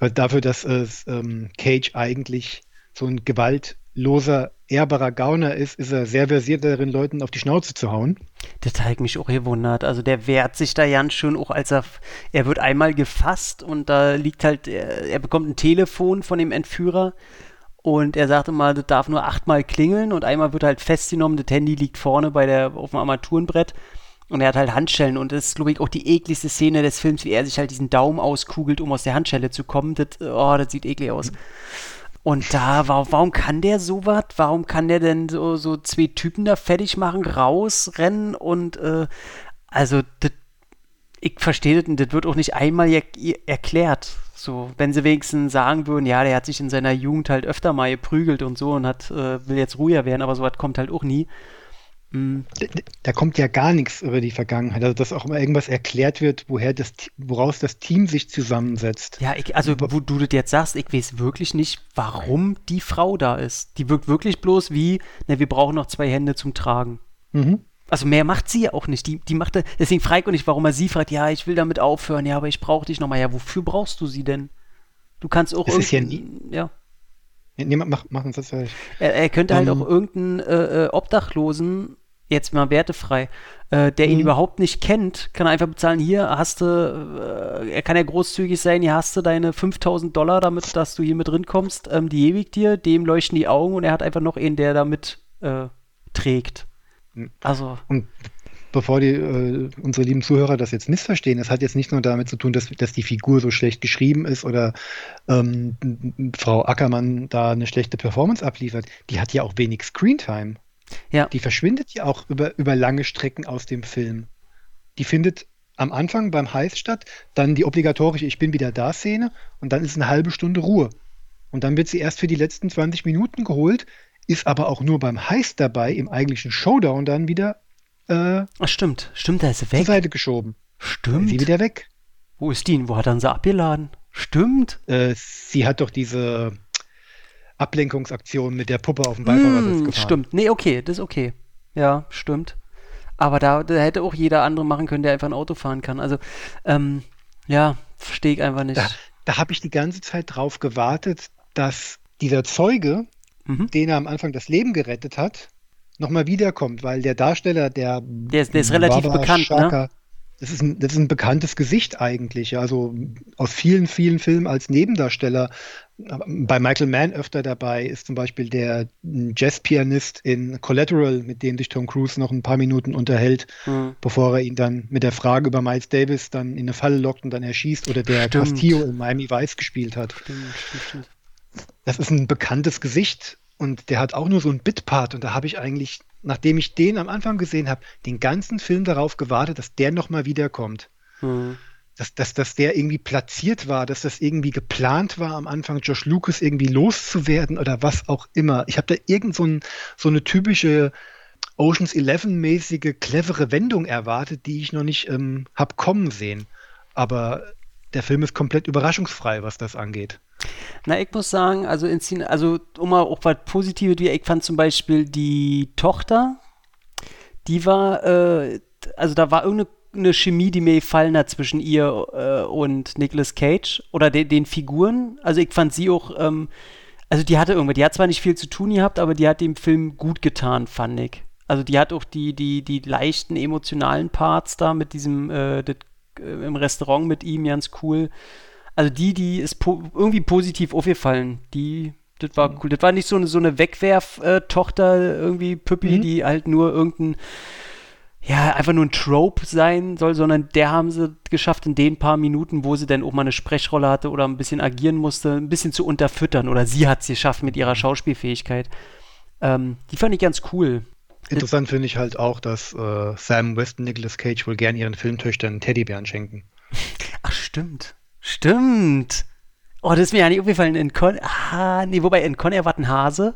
Weil dafür, dass es ähm, Cage eigentlich so ein gewaltloser, ehrbarer Gauner ist, ist er sehr versiert darin, Leuten auf die Schnauze zu hauen. Das hat mich auch gewundert. Also der wehrt sich da ganz schön, auch als er, er wird einmal gefasst und da liegt halt, er, er bekommt ein Telefon von dem Entführer und er sagt immer, das darf nur achtmal klingeln und einmal wird halt festgenommen, das Handy liegt vorne bei der, auf dem Armaturenbrett und er hat halt Handschellen und das ist, glaube ich, auch die ekligste Szene des Films, wie er sich halt diesen Daumen auskugelt, um aus der Handschelle zu kommen. Das, oh, das sieht eklig aus. Und da, warum, warum kann der sowas? Warum kann der denn so, so zwei Typen da fertig machen, rausrennen und äh, also das, ich verstehe das und das wird auch nicht einmal er erklärt. So, wenn sie wenigstens sagen würden, ja, der hat sich in seiner Jugend halt öfter mal geprügelt und so und hat, äh, will jetzt ruhiger werden, aber sowas kommt halt auch nie. Mm, Da- kommt ja gar nichts über die Vergangenheit. Also, dass auch immer irgendwas erklärt wird, woher das, woraus das Team sich zusammensetzt. Ja, ich, also wo du das jetzt sagst, ich weiß wirklich nicht, warum die Frau da ist. Die wirkt wirklich bloß wie, ne, wir brauchen noch zwei Hände zum Tragen. Mhm. Also mehr macht sie ja auch nicht. Die, die macht, deswegen frage ich auch nicht, warum er sie fragt, ja, ich will damit aufhören, ja, aber ich brauche dich nochmal. Ja, wofür brauchst du sie denn? Du kannst auch Es ist ja irgendein- ja. Nee, mach, mach, mach uns das fertig. Er, er könnte halt Ähm. auch irgendeinen äh, äh, Obdachlosen, jetzt mal wertefrei, äh, der ihn Mhm. überhaupt nicht kennt, kann er einfach bezahlen, hier hast du, äh, er kann ja großzügig sein, hier hast du deine 5000 Dollar damit, dass du hier mit drin kommst, ähm, die ewig dir, dem leuchten die Augen und er hat einfach noch einen, der da mit äh, trägt. Mhm. Also, Und bevor die, äh, unsere lieben Zuhörer das jetzt missverstehen, das hat jetzt nicht nur damit zu tun, dass, dass die Figur so schlecht geschrieben ist oder ähm, Frau Ackermann da eine schlechte Performance abliefert. Die hat ja auch wenig Screentime. Ja. Die verschwindet ja auch über, über lange Strecken aus dem Film. Die findet am Anfang beim Heist statt, dann die obligatorische Ich bin wieder da Szene und dann ist eine halbe Stunde Ruhe. Und dann wird sie erst für die letzten 20 Minuten geholt, ist aber auch nur beim Heist dabei, im eigentlichen Showdown dann wieder äh, Ach, stimmt, stimmt, da ist sie zur weg. Seite geschoben. Stimmt. Sie wieder weg. Wo ist die? denn? Wo hat er sie abgeladen? Stimmt. Äh, sie hat doch diese Ablenkungsaktion mit der Puppe auf dem Beifahrersitz Hm, gefahren. stimmt. Nee, okay, das ist okay. Ja, stimmt. Aber da, da hätte auch jeder andere machen können, der einfach ein Auto fahren kann. Also, ähm, ja, verstehe ich einfach nicht. Da, da habe ich die ganze Zeit drauf gewartet, dass dieser Zeuge, Mhm. den er am Anfang das Leben gerettet hat, nochmal wiederkommt, weil der Darsteller, der, Der ist- der ist relativ Barbara bekannt, ne? Schaka, das, ist ein, das ist ein bekanntes Gesicht eigentlich, also aus vielen, vielen Filmen als Nebendarsteller. Bei Michael Mann öfter dabei ist zum Beispiel der Jazzpianist in Collateral, mit dem sich Tom Cruise noch ein paar Minuten unterhält, Hm. bevor er ihn dann mit der Frage über Miles Davis dann in eine Falle lockt und dann erschießt oder der Stimmt. Castillo in Miami Vice gespielt hat. Stimmt, stimmt. Das ist ein bekanntes Gesicht und der hat auch nur so einen Bitpart und da habe ich eigentlich, nachdem ich den am Anfang gesehen habe, den ganzen Film darauf gewartet, dass der nochmal wiederkommt. Hm. Dass, dass, dass der irgendwie platziert war, dass das irgendwie geplant war, am Anfang Josh Lucas irgendwie loszuwerden oder was auch immer. Ich habe da irgend so, ein, so eine typische Oceans 11-mäßige, clevere Wendung erwartet, die ich noch nicht ähm, habe kommen sehen. Aber der Film ist komplett überraschungsfrei, was das angeht. Na, ich muss sagen, also, in also um mal auch was Positives, wie ich fand zum Beispiel die Tochter, die war, äh, also da war irgendeine eine Chemie, die mir gefallen hat zwischen ihr äh, und Nicolas Cage oder de den Figuren. Also ich fand sie auch, ähm, also die hatte irgendwie, die hat zwar nicht viel zu tun gehabt, aber die hat dem Film gut getan, fand ich. Also die hat auch die, die, die leichten emotionalen Parts da mit diesem, äh, das, äh, im Restaurant mit ihm, ganz cool. Also die, die ist po irgendwie positiv aufgefallen. Die, das war cool. Das war nicht so eine, so eine Wegwerf-Tochter, irgendwie Püppi, Mhm. die halt nur irgendein, ja, einfach nur ein Trope sein soll, sondern der haben sie geschafft, in den paar Minuten, wo sie dann auch mal eine Sprechrolle hatte oder ein bisschen agieren musste, ein bisschen zu unterfüttern. Oder sie hat es geschafft mit ihrer Schauspielfähigkeit. Ähm, die fand ich ganz cool. Interessant finde ich halt auch, dass äh, Sam West und Nicolas Cage wohl gern ihren Filmtöchtern Teddybären schenken. Ach, stimmt. Stimmt. Oh, das ist mir ja nicht aufgefallen. In Con ah, nee, wobei in Con Air war ein Hase.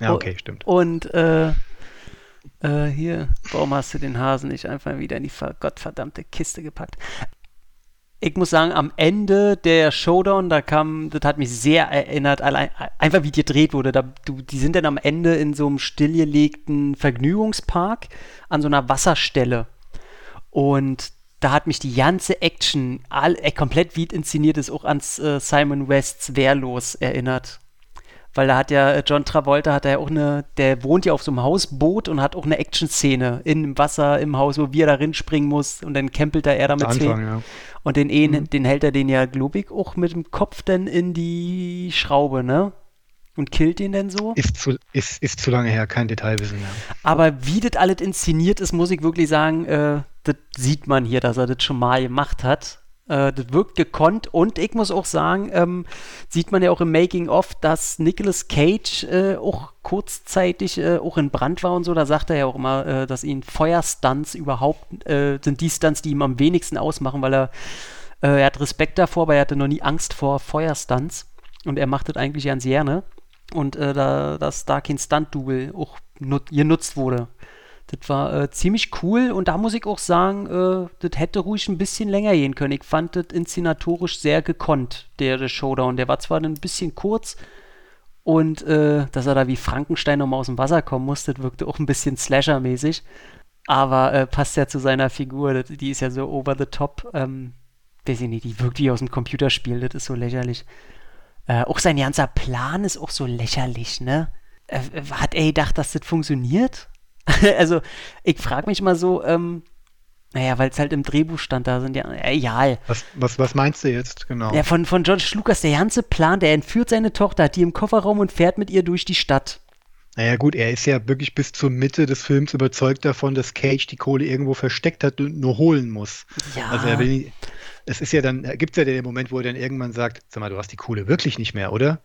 Ja, Oh, okay, stimmt. Und äh, äh, hier, warum hast du den Hasen nicht einfach wieder in die ver gottverdammte Kiste gepackt? Ich muss sagen, am Ende der Showdown, da kam, das hat mich sehr erinnert, allein, einfach wie die gedreht wurde. Da, du, die sind dann am Ende in so einem stillgelegten Vergnügungspark an so einer Wasserstelle. Und da hat mich die ganze Action, all, äh, komplett wie inszeniert ist, auch ans äh, Simon Wests Wehrlos erinnert. Weil da hat ja äh, John Travolta hat ja auch eine, der wohnt ja auf so einem Hausboot und hat auch eine Action-Szene im Wasser im Haus, wo wir da springen muss und dann kämpelt da er da mit Am zwei. Anfang, ja. Und den, mhm. den hält er den ja, glaube ich, auch mit dem Kopf dann in die Schraube, ne? Und killt den denn so. Ist zu, ist, ist zu lange her, kein Detailwissen mehr. Aber wie das alles inszeniert ist, muss ich wirklich sagen, äh, das sieht man hier, dass er das schon mal gemacht hat. Äh, das wirkt gekonnt und ich muss auch sagen, ähm, sieht man ja auch im Making-of, dass Nicolas Cage äh, auch kurzzeitig äh, auch in Brand war und so. Da sagt er ja auch immer, äh, dass ihn Feuerstunts überhaupt äh, sind die Stunts, die ihm am wenigsten ausmachen, weil er, äh, er hat Respekt davor, aber er hatte noch nie Angst vor Feuerstunts und er macht das eigentlich ganz gerne. Und da, dass da kein Stunt-Double auch nut genutzt wurde. Das war äh, ziemlich cool und da muss ich auch sagen, äh, das hätte ruhig ein bisschen länger gehen können. Ich fand das inszenatorisch sehr gekonnt, der, der Showdown. Der war zwar ein bisschen kurz und äh, dass er da wie Frankenstein nochmal aus dem Wasser kommen musste, das wirkte auch ein bisschen Slasher-mäßig. Aber äh, passt ja zu seiner Figur, das, die ist ja so over the top. Ähm, weiß ich nicht, die wirkt wie aus dem Computerspiel, das ist so lächerlich. Äh, auch sein ganzer Plan ist auch so lächerlich, ne? Äh, hat er gedacht, dass das funktioniert? also, ich frage mich mal so, ähm, naja, weil es halt im Drehbuch stand, da sind ja, egal. Was, was, was meinst du jetzt, genau? Ja, von, von George Lucas, der ganze Plan, der entführt seine Tochter, hat die im Kofferraum und fährt mit ihr durch die Stadt. Naja gut, er ist ja wirklich bis zur Mitte des Films überzeugt davon, dass Cage die Kohle irgendwo versteckt hat und nur holen muss. Ja. Also er will, es ist ja dann, gibt es ja den Moment, wo er dann irgendwann sagt, sag mal, du hast die Kohle wirklich nicht mehr, oder?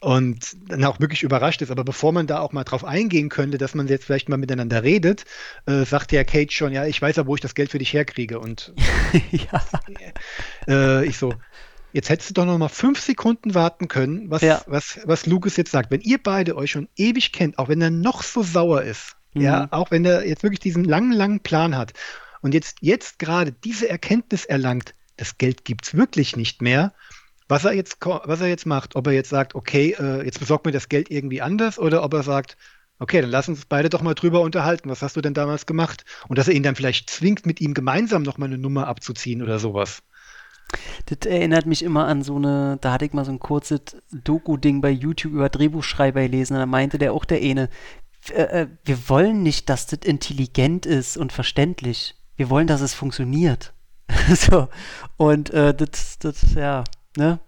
Und dann auch wirklich überrascht ist. Aber bevor man da auch mal drauf eingehen könnte, dass man jetzt vielleicht mal miteinander redet, äh, sagt ja Cage schon, ja, ich weiß ja, wo ich das Geld für dich herkriege. Und ja. äh, ich so, jetzt hättest du doch noch mal fünf Sekunden warten können, was, Ja. was, was Lucas jetzt sagt. Wenn ihr beide euch schon ewig kennt, auch wenn er noch so sauer ist, Mhm. ja, auch wenn er jetzt wirklich diesen langen, langen Plan hat und jetzt, jetzt gerade diese Erkenntnis erlangt, das Geld gibt's wirklich nicht mehr, Was er jetzt, was er jetzt macht, ob er jetzt sagt, okay, äh, jetzt besorgt mir das Geld irgendwie anders oder ob er sagt, okay, dann lass uns beide doch mal drüber unterhalten. Was hast du denn damals gemacht? Und dass er ihn dann vielleicht zwingt, mit ihm gemeinsam nochmal eine Nummer abzuziehen oder sowas. Das erinnert mich immer an so eine, da hatte ich mal so ein kurzes Doku-Ding bei YouTube über Drehbuchschreiber gelesen, da meinte der auch der eine, äh, äh, wir wollen nicht, dass das intelligent ist und verständlich. Wir wollen, dass es funktioniert. so. Und äh, das, das, ja, ne?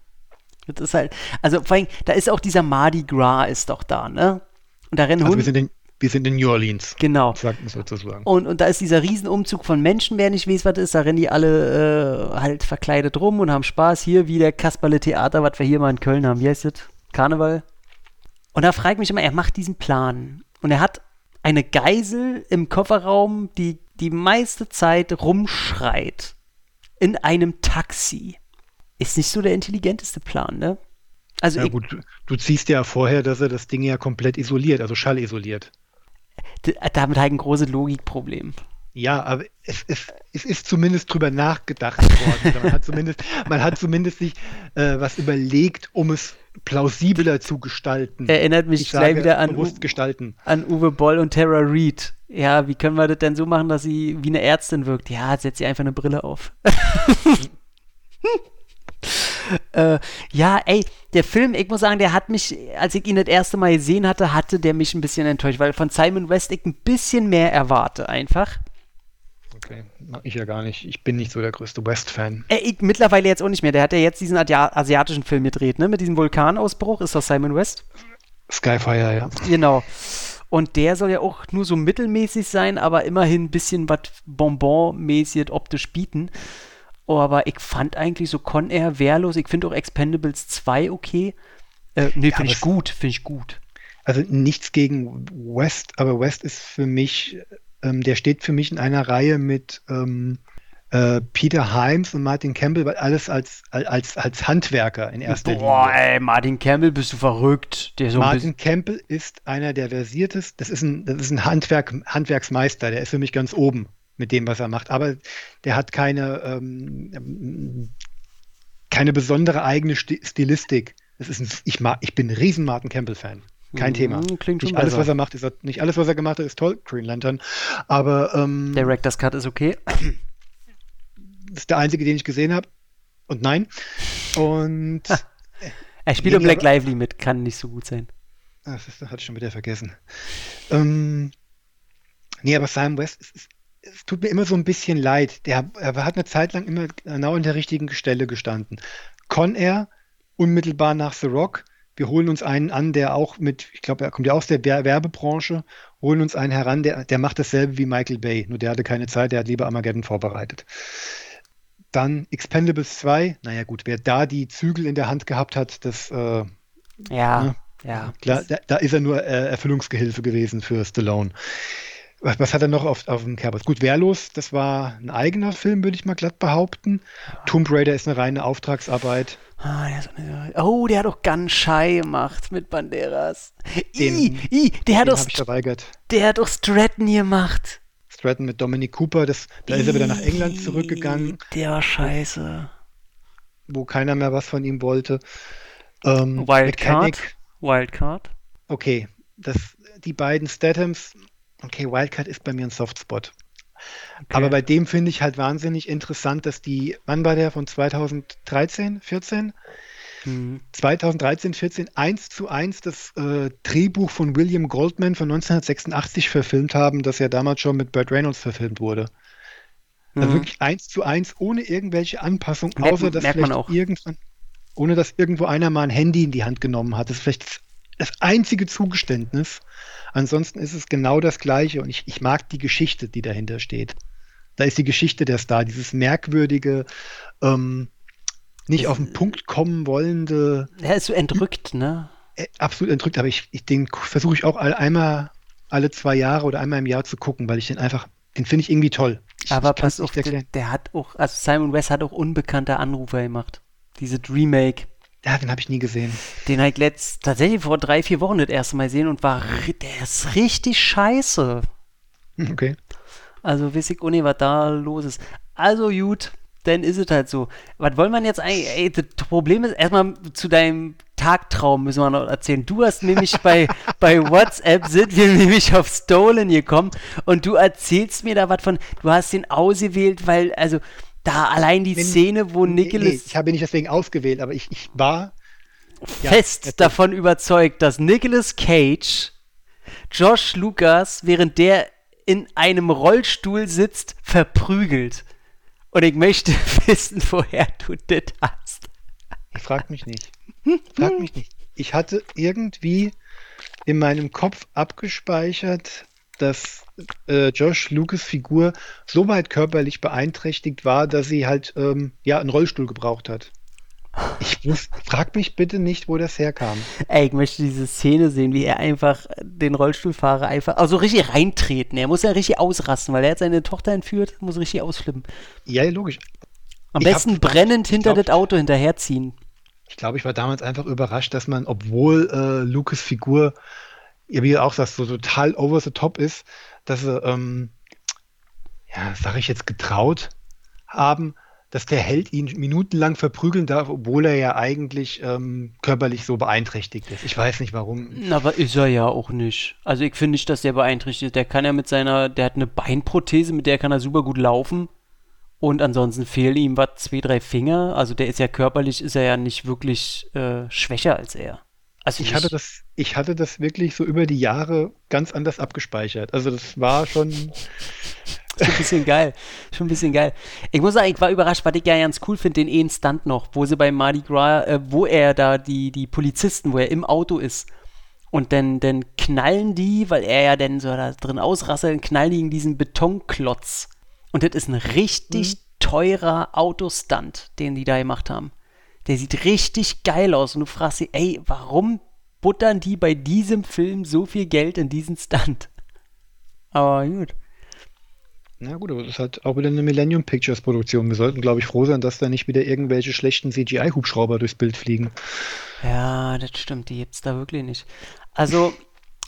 Das ist halt, also vor allem, da ist auch dieser Mardi Gras ist doch da, ne? Und da rennen Also wir Hunde, sind in, wir sind in New Orleans, genau. sagt man sozusagen. Und, und da ist dieser Riesenumzug von Menschen, wer nicht weiß, was das ist, da rennen die alle äh, halt verkleidet rum und haben Spaß. Hier wie der Kasperle Theater, was wir hier mal in Köln haben. Wie heißt das? Karneval. Und da frage ich mich immer, er macht diesen Plan. Und er hat eine Geisel im Kofferraum, die die meiste Zeit rumschreit. In einem Taxi. Ist nicht so der intelligenteste Plan, ne? Also Ja gut, du, du ziehst ja vorher, dass er das Ding ja komplett isoliert, also schallisoliert. d- damit halt ein großes Logikproblem. Ja, aber es, es, es ist zumindest drüber nachgedacht worden. Oder man hat zumindest, man hat zumindest sich äh, was überlegt, um es plausibler zu gestalten. Erinnert mich ich gleich sage wieder an gestalten. an Uwe Boll und Tara Reid. Ja, wie können wir das denn so machen, dass sie wie eine Ärztin wirkt? Ja, setzt sie einfach eine Brille auf. äh, ja, ey, der Film, ich muss sagen, der hat mich, als ich ihn das erste Mal gesehen hatte, hatte der mich ein bisschen enttäuscht, weil von Simon West ich ein bisschen mehr erwarte einfach. Okay, mag ich ja gar nicht. Ich bin nicht so der größte West-Fan. Äh, ich mittlerweile jetzt auch nicht mehr. Der hat ja jetzt diesen asiatischen Film gedreht, ne? Mit diesem Vulkanausbruch. Ist das Simon West? Skyfire, ja. Genau. Und der soll ja auch nur so mittelmäßig sein, aber immerhin ein bisschen was Bonbon-mäßig optisch bieten. Oh, aber ich fand eigentlich so Con Air wehrlos. Ich finde auch Expendables 2 okay. Äh, nee, Ja, finde ich gut, finde ich gut. Also nichts gegen West, aber West ist für mich, ähm, der steht für mich in einer Reihe mit ähm, äh, Peter Himes und Martin Campbell, weil alles als, als, als Handwerker in erster Boah, Linie. ey, Martin Campbell, bist du verrückt. So Martin Campbell ist einer der versiertesten, das ist ein, das ist ein Handwerk, Handwerksmeister, der ist für mich ganz oben mit dem, was er macht. Aber der hat keine, ähm, keine besondere eigene Sti Stilistik. Das ist ein, ich, mag, ich bin ein riesen Martin Campbell-Fan. Kein Mhm, Thema. klingt schon nicht alles, besser. was er macht, ist nicht alles, was er gemacht hat, ist toll. Green Lantern. Aber ähm, der Director's Cut ist okay. das ist der einzige, den ich gesehen habe. Und nein. Und Er spielt auch Black Lively mit, kann nicht so gut sein. Ah, Das ist, das hatte ich schon wieder vergessen. Ähm, nee, aber Simon West, es, es, es tut mir immer so ein bisschen leid. Der, er hat eine Zeit lang immer genau an der richtigen Stelle gestanden. Con Air, unmittelbar nach The Rock. Wir holen uns einen an, der auch mit, ich glaube, er kommt ja aus der Wer- Werbebranche, holen uns einen heran, der, der macht dasselbe wie Michael Bay, nur der hatte keine Zeit, der hat lieber Armageddon vorbereitet. Dann Expendables 2, naja gut, wer da die Zügel in der Hand gehabt hat, das äh, Ja, ja. Klar, da, da ist er nur äh, Erfüllungsgehilfe gewesen für Stallone. Was, was hat er noch auf, auf dem Kerbers? Gut, Wehrlos, das war ein eigener Film, würde ich mal glatt behaupten. Tomb Raider ist eine reine Auftragsarbeit. Ah, der ist auch eine, oh, der hat doch ganz Shy gemacht mit Banderas. Den- I, I, der hat verweigert. der hat doch Stratton gemacht. Stratton mit Dominic Cooper, das, da ist er wieder nach England zurückgegangen, Der war scheiße. wo keiner mehr was von ihm wollte. Ähm, Wildcard. Wildcard. okay, das, die beiden Statums, okay, Wildcard ist bei mir ein Softspot. Aber bei dem finde ich halt wahnsinnig interessant, dass die, wann war der von 2013, 14? Hm. 2013, 14 eins zu eins das äh, Drehbuch von William Goldman von 1986 verfilmt haben, das ja damals schon mit Burt Reynolds verfilmt wurde. Also Mhm. wirklich eins zu eins, ohne irgendwelche Anpassung, Merkt- außer dass merkt vielleicht irgendwann, ohne dass irgendwo einer mal ein Handy in die Hand genommen hat. Das ist vielleicht das, das einzige Zugeständnis. Ansonsten ist es genau das Gleiche und ich, ich mag die Geschichte, die dahinter steht. Da ist die Geschichte der Star, dieses merkwürdige, ähm, nicht auf den Punkt kommen wollende, Der ist so entrückt, ne? absolut entrückt, aber ich, ich den versuche ich auch all, einmal alle zwei Jahre oder einmal im Jahr zu gucken, weil ich den einfach, den finde ich irgendwie toll. Ich, Aber ich pass auf, der, der hat auch, also Simon West hat auch unbekannte Anrufer gemacht. Diese Remake. Ja, den habe ich nie gesehen. Den habe ich letzt, tatsächlich vor drei, vier Wochen das erste Mal gesehen und war, der ist richtig scheiße. Okay. Also weiß ich nicht, was da los ist. Also gut, dann ist es halt so. Was wollen wir jetzt eigentlich? Ey, das Problem ist, erstmal zu deinem Tagtraum müssen wir noch erzählen. Du hast nämlich bei, bei WhatsApp sind wir nämlich auf Stolen gekommen und du erzählst mir da was von, du hast den ausgewählt, weil, also, da allein die Nee, Szene, wo Nee, Nicholas nee, ich habe ihn nicht deswegen ausgewählt, aber ich, ich war. Ja, fest erzähl. davon überzeugt, dass Nicolas Cage Josh Lucas, während der in einem Rollstuhl sitzt, verprügelt. Und ich möchte wissen, woher du das hast. Frag mich nicht. Frag mich nicht. Ich hatte irgendwie in meinem Kopf abgespeichert, dass äh, Josh Lucas Figur so weit körperlich beeinträchtigt war, dass sie halt ähm, ja einen Rollstuhl gebraucht hat. Ich muss, frag mich bitte nicht, wo das herkam. Ey, ich möchte diese Szene sehen, wie er einfach den Rollstuhlfahrer einfach, also richtig reintreten. Er muss ja richtig ausrasten, weil er hat seine Tochter entführt, muss richtig ausflippen. Ja, logisch. Am Ich hab- besten brennend hinter glaub- das Auto hinterherziehen. Ich glaube, ich war damals einfach überrascht, dass man, obwohl äh, Lucas Figur, ja, wie du auch sagst, so total over the top ist, dass sie, ähm, ja, sage ich jetzt, getraut haben, dass der Held ihn minutenlang verprügeln darf, obwohl er ja eigentlich ähm, körperlich so beeinträchtigt ist. Ich weiß nicht warum. Aber ist er ja auch nicht. Also ich finde nicht, dass der beeinträchtigt ist. Der kann ja mit seiner, der hat eine Beinprothese, mit der kann er super gut laufen. Und ansonsten fehlen ihm was, zwei, drei Finger. Also der ist ja körperlich, ist er ja nicht wirklich äh, schwächer als er. Also Ich hatte das, ich hatte das wirklich so über die Jahre ganz anders abgespeichert. Also das war schon, Schon ein bisschen geil. Schon ein bisschen geil. Ich muss sagen, ich war überrascht, was ich ja ganz cool finde, den einen Stunt noch, wo sie bei Mardi Gras, äh, wo er da die, die Polizisten, wo er im Auto ist. Und dann, dann knallen die, weil er ja dann so da drin ausrasselt, knallen die in diesen Betonklotz. Und das ist ein richtig teurer Autostunt, den die da gemacht haben. Der sieht richtig geil aus. Und du fragst dich, ey, warum buttern die bei diesem Film so viel Geld in diesen Stunt? Aber gut. na gut, aber das ist halt auch wieder eine Millennium Pictures Produktion. Wir sollten, glaube ich, froh sein, dass da nicht wieder irgendwelche schlechten CGI-Hubschrauber durchs Bild fliegen. Ja, das stimmt, die gibt's da wirklich nicht. Also,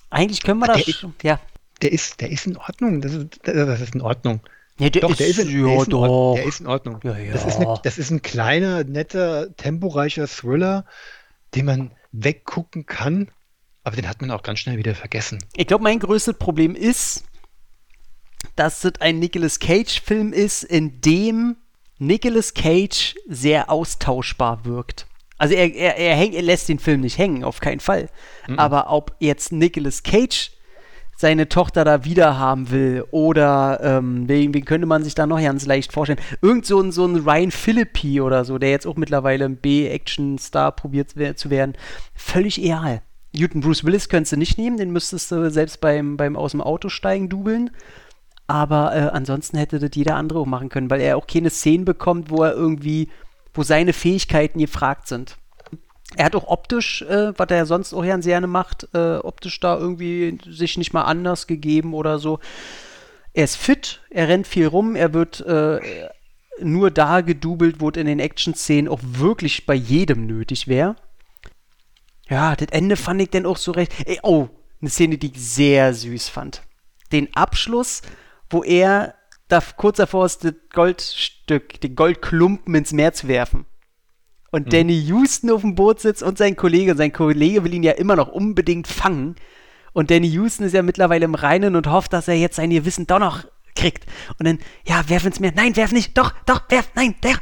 eigentlich können wir Der das. ist- schon- Ja. Der ist, der ist in Ordnung. Das ist, das ist in Ordnung. Ja der Doch, der ist, in, ja, der, ist doch. Ordnung. der ist in Ordnung. Ja, ja. Das, ist eine, das ist ein kleiner, netter, temporeicher Thriller, den man weggucken kann, aber den hat man auch ganz schnell wieder vergessen. Ich glaube, mein größtes Problem ist, dass es ein Nicolas Cage-Film ist, in dem Nicolas Cage sehr austauschbar wirkt. Also er, er, er, häng, er lässt den Film nicht hängen, auf keinen Fall. Aber ob jetzt Nicolas Cage seine Tochter da wieder haben will oder ähm, wen, wen könnte man sich da noch ganz leicht vorstellen? Irgend so ein, so ein Ryan Philippi oder so, der jetzt auch mittlerweile ein B-Action-Star probiert zu werden. Völlig egal. Newton Bruce Willis könntest du nicht nehmen, den müsstest du selbst beim, beim aus dem Auto steigen dubeln. Aber äh, ansonsten hätte das jeder andere auch machen können, weil er auch keine Szenen bekommt, wo er irgendwie, wo seine Fähigkeiten gefragt sind. Er hat auch optisch, äh, was er sonst auch gerne macht, äh, optisch da irgendwie sich nicht mal anders gegeben oder so. Er ist fit, er rennt viel rum, er wird äh, nur da gedoubelt, wo es in den Action-Szenen auch wirklich bei jedem nötig wäre. Ja, das Ende fand ich dann auch so recht. Ey, oh, eine Szene, die ich sehr süß fand. Den Abschluss, wo er da kurz davor ist, das Goldstück, den Goldklumpen ins Meer zu werfen. Und Danny Houston auf dem Boot sitzt und sein Kollege. Und sein Kollege will ihn ja immer noch unbedingt fangen. Und Danny Houston ist ja mittlerweile im Reinen und hofft, dass er jetzt sein Gewissen doch noch kriegt. Und dann, ja, werf ins Meer. Nein, werf nicht. Doch, doch, werf. Nein, der.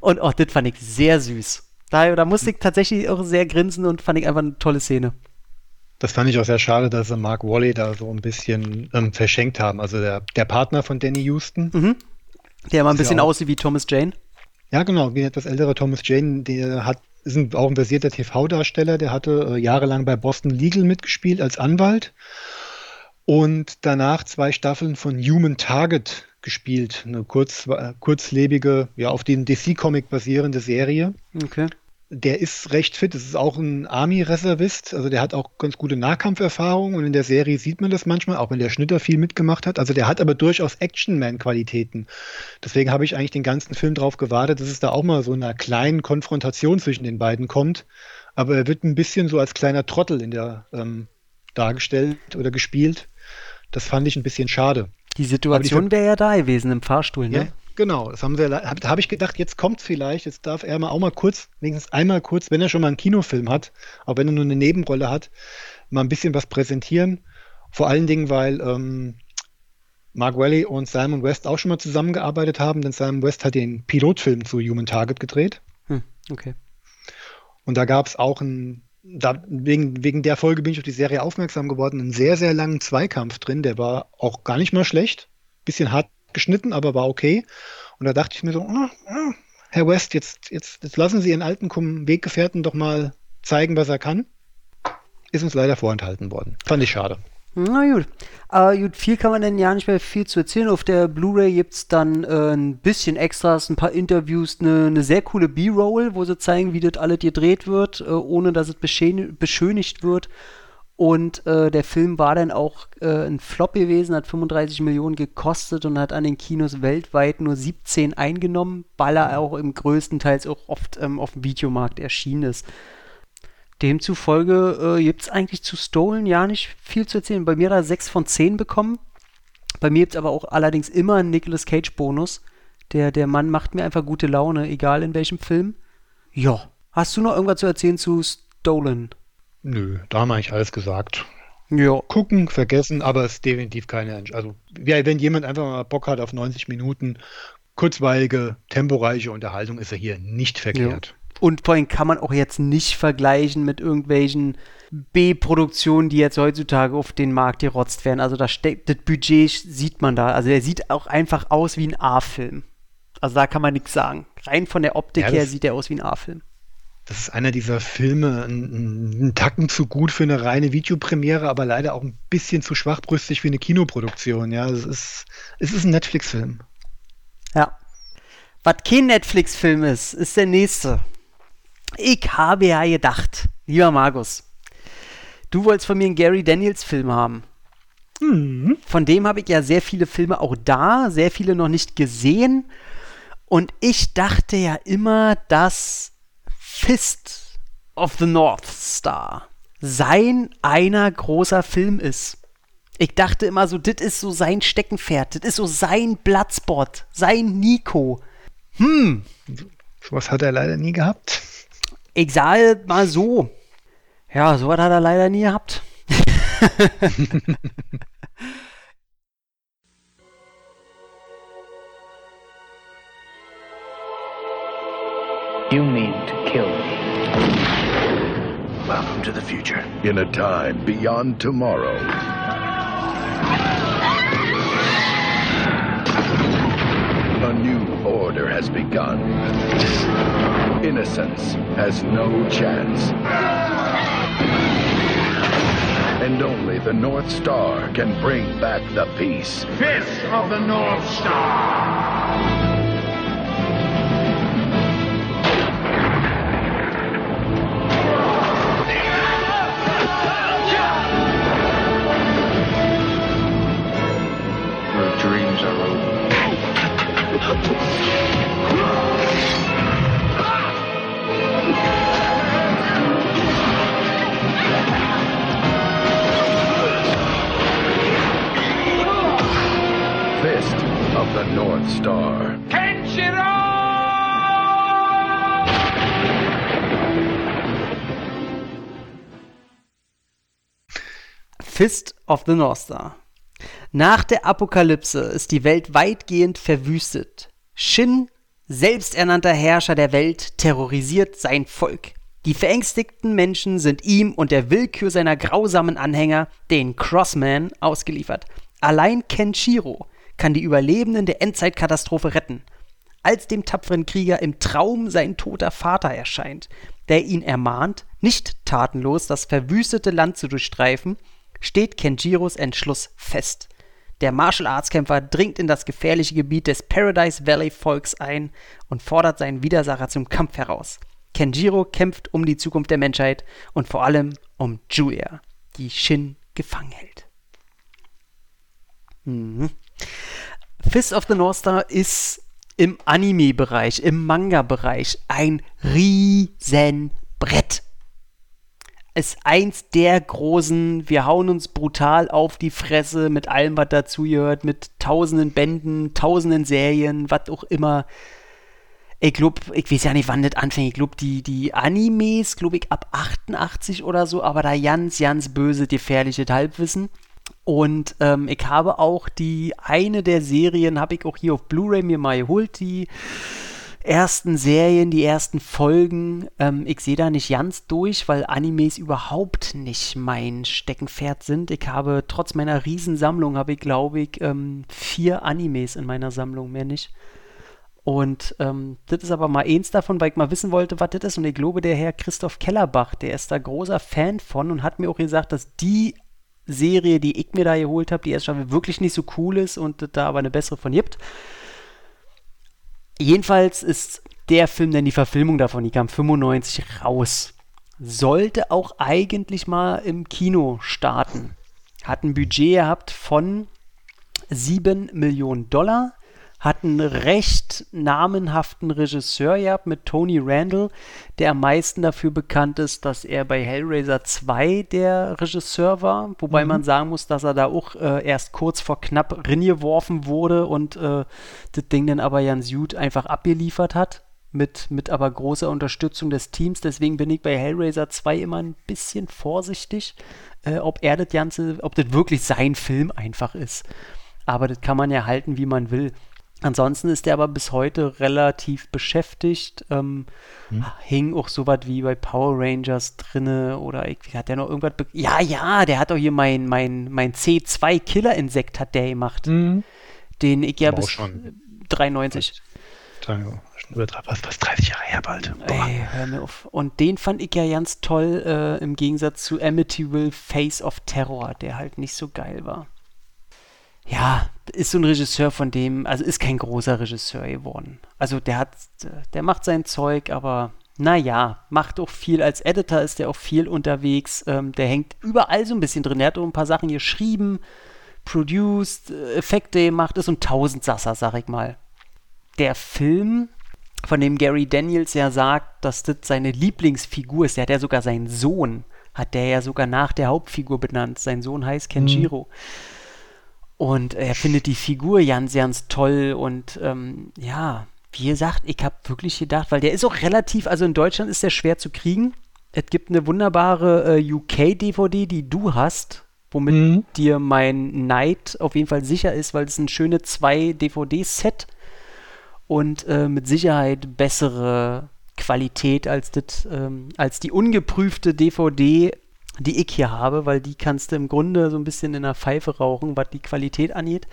Und oh, das fand ich sehr süß. Da, da musste ich tatsächlich auch sehr grinsen und fand ich einfach eine tolle Szene. Das fand ich auch sehr schade, dass sie Mark Wally da so ein bisschen ähm, verschenkt haben. Also der, der Partner von Danny Houston. Der mal ein ja bisschen auch- aussieht wie Thomas Jane. Ja, genau, wie ein etwas älterer Thomas Jane, der hat, ist ein, auch ein versierter TV-Darsteller, der hatte äh, jahrelang bei Boston Legal mitgespielt als Anwalt und danach zwei Staffeln von Human Target gespielt, eine kurz, äh, kurzlebige, ja, auf den DC-Comic basierende Serie. Okay. Der ist recht fit, das ist auch ein Army-Reservist, also der hat auch ganz gute Nahkampferfahrung und in der Serie sieht man das manchmal, auch wenn der Schnitter viel mitgemacht hat. Also der hat aber durchaus Action-Man-Qualitäten. Deswegen habe ich eigentlich den ganzen Film darauf gewartet, dass es da auch mal so einer kleinen Konfrontation zwischen den beiden kommt. Aber er wird ein bisschen so als kleiner Trottel in der ähm, dargestellt oder gespielt. Das fand ich ein bisschen schade. Die Situation wäre ja da gewesen im Fahrstuhl, ne? Ja, Genau, das haben sie, da habe hab ich gedacht, jetzt kommt vielleicht, jetzt darf er mal auch mal kurz, wenigstens einmal kurz, wenn er schon mal einen Kinofilm hat, auch wenn er nur eine Nebenrolle hat, mal ein bisschen was präsentieren. Vor allen Dingen, weil ähm, Mark Wally und Simon West auch schon mal zusammengearbeitet haben, denn Simon West hat den Pilotfilm zu Human Target gedreht. Hm, okay. Und da gab es auch einen, da, wegen, wegen der Folge bin ich auf die Serie aufmerksam geworden, einen sehr, sehr langen Zweikampf drin, der war auch gar nicht mal schlecht. Bisschen hart geschnitten, aber war okay. Und da dachte ich mir so, ah, ah, Herr West, jetzt, jetzt, jetzt lassen Sie Ihren alten Weggefährten doch mal zeigen, was er kann. Ist uns leider vorenthalten worden. Fand ich schade. Na gut. Aber gut, viel kann man denn ja nicht mehr viel zu erzählen. Auf der Blu-ray gibt es dann äh, ein bisschen Extras, ein paar Interviews, eine, eine sehr coole B-Roll, wo sie zeigen, wie das alles gedreht wird, äh, ohne dass es beschönigt wird. Und äh, der Film war dann auch äh, ein Flop gewesen, hat 35 Millionen gekostet und hat an den Kinos weltweit nur 17 eingenommen, weil er auch im größten Teils auch oft ähm, auf dem Videomarkt erschienen ist. Demzufolge äh, gibt es eigentlich zu Stolen ja nicht viel zu erzählen. Bei mir hat er 6 von 10 bekommen. Bei mir gibt es aber auch allerdings immer einen Nicolas Cage-Bonus. Der, der Mann macht mir einfach gute Laune, egal in welchem Film. Ja. Hast du noch irgendwas zu erzählen zu Stolen? Nö, da haben wir eigentlich alles gesagt. Ja. Gucken, vergessen, aber es ist definitiv keine. Also, ja, wenn jemand einfach mal Bock hat auf 90 Minuten, kurzweilige, temporeiche Unterhaltung, ist er hier nicht verkehrt. Ja. Und vor allem kann man auch jetzt nicht vergleichen mit irgendwelchen B-Produktionen, die jetzt heutzutage auf den Markt gerotzt werden. Also da steckt das Budget sieht man da. Also er sieht auch einfach aus wie ein A-Film. Also da kann man nichts sagen. Rein von der Optik ja, her sieht er aus wie ein A-Film das ist einer dieser Filme, ein, ein, Tacken zu gut für eine reine Videopremiere, aber leider auch ein bisschen zu schwachbrüstig für eine Kinoproduktion. Ja, es ist, es ist ein Netflix-Film. Ja. Was kein Netflix-Film ist, ist der nächste. Ich habe ja gedacht, lieber Markus, du wolltest von mir einen Gary Daniels-Film haben. Mhm. Von dem habe ich ja sehr viele Filme auch da, sehr viele noch nicht gesehen. Und ich dachte ja immer, dass Fist of the North Star sein einer großer Film ist. Ich dachte immer so, das ist so sein Steckenpferd, das ist so sein Bloodspot, sein Nico. Hm. Was hat er leider nie gehabt. Ich sage mal so. Ja, so was hat er leider nie gehabt. You mean? Welcome to the future. In a time beyond tomorrow. A new order has begun. Innocence has no chance. And only the North Star can bring back the peace. Fist of the North Star! North Star. Kenshiro! Fist of the North Star. Nach der Apokalypse ist die Welt weitgehend verwüstet. Shin, selbsternannter Herrscher der Welt, terrorisiert sein Volk. Die verängstigten Menschen sind ihm und der Willkür seiner grausamen Anhänger, den Crossman, ausgeliefert. Allein Kenshiro kann die Überlebenden der Endzeitkatastrophe retten. Als dem tapferen Krieger im Traum sein toter Vater erscheint, der ihn ermahnt, nicht tatenlos das verwüstete Land zu durchstreifen, steht Kenjiros Entschluss fest. Der Martial Arts Kämpfer dringt in das gefährliche Gebiet des Paradise Valley Volks ein und fordert seinen Widersacher zum Kampf heraus. Kenjiro kämpft um die Zukunft der Menschheit und vor allem um Julia, die Shin gefangen hält. Mhm. Fist of the North Star ist im Anime-Bereich, im Manga-Bereich ein Riesenbrett. ist eins der großen, wir hauen uns brutal auf die Fresse mit allem, was dazugehört, mit tausenden Bänden, tausenden Serien, was auch immer. Ich glaube, ich weiß ja nicht, wann das anfängt. Ich glaube, die, die Animes, glaube ich, ab 88 oder so, aber da ganz, ganz böse, gefährliche Halbwissen. Und ähm, ich habe auch die eine der Serien, habe ich auch hier auf Blu-ray mir mal geholt, die ersten Serien, die ersten Folgen. Ähm, ich sehe da nicht ganz durch, weil Animes überhaupt nicht mein Steckenpferd sind. Ich habe trotz meiner Riesensammlung, habe ich glaube ich ähm, vier Animes in meiner Sammlung, mehr nicht. Und ähm, das ist aber mal eins davon, weil ich mal wissen wollte, was das ist. Und ich glaube, der Herr Christoph Kellerbach, der ist da großer Fan von und hat mir auch gesagt, dass die Serie, die ich mir da geholt habe, die erste Staffel wirklich nicht so cool ist und da aber eine bessere von gibt. Jedenfalls ist der Film dann die Verfilmung davon, die kam 95 raus. Sollte auch eigentlich mal im Kino starten. Hat ein Budget gehabt von 7 Millionen Dollar hat einen recht namenhaften Regisseur gehabt mit Tony Randall, der am meisten dafür bekannt ist, dass er bei Hellraiser 2 der Regisseur war, wobei mhm. man sagen muss, dass er da auch äh, erst kurz vor knapp ringeworfen wurde und äh, das Ding dann aber Jans Jud einfach abgeliefert hat. Mit, mit aber großer Unterstützung des Teams. Deswegen bin ich bei Hellraiser 2 immer ein bisschen vorsichtig, äh, ob er das Ganze, ob das wirklich sein Film einfach ist. Aber das kann man ja halten, wie man will. Ansonsten ist er aber bis heute relativ beschäftigt. Ähm, hm. Hing auch so was wie bei Power Rangers drinne oder ich, hat der noch irgendwas. Ja, ja, der hat auch hier mein, mein, mein C2-Killer-Insekt hat der gemacht. Hm. Den ich ja bis schon. 93. Was, was 30 Jahre her bald. Ey, hör mir auf. Und den fand ich ja ganz toll äh, im Gegensatz zu Amityville Face of Terror, der halt nicht so geil war ja, ist so ein Regisseur von dem, also ist kein großer Regisseur geworden. Also der hat, der macht sein Zeug, aber naja, macht auch viel. Als Editor ist der auch viel unterwegs. Ähm, der hängt überall so ein bisschen drin. Er hat auch ein paar Sachen geschrieben, produced, äh, Effekte gemacht, ist ein Tausendsasser, sag ich mal. Der Film, von dem Gary Daniels ja sagt, dass das seine Lieblingsfigur ist, der hat ja sogar seinen Sohn, hat der ja sogar nach der Hauptfigur benannt. Sein Sohn heißt Kenjiro. Mhm. Und er findet die Figur ganz, ganz toll und ähm, ja, wie gesagt, ich habe wirklich gedacht, weil der ist auch relativ, also in Deutschland ist der schwer zu kriegen. Es gibt eine wunderbare äh, UK-DVD, die du hast, womit mhm. dir mein Night auf jeden Fall sicher ist, weil es ein schöne zwei DVD-Set und äh, mit Sicherheit bessere Qualität als, das, ähm, als die ungeprüfte DVD die ich hier habe, weil die kannst du im Grunde so ein bisschen in der Pfeife rauchen, was die Qualität angeht.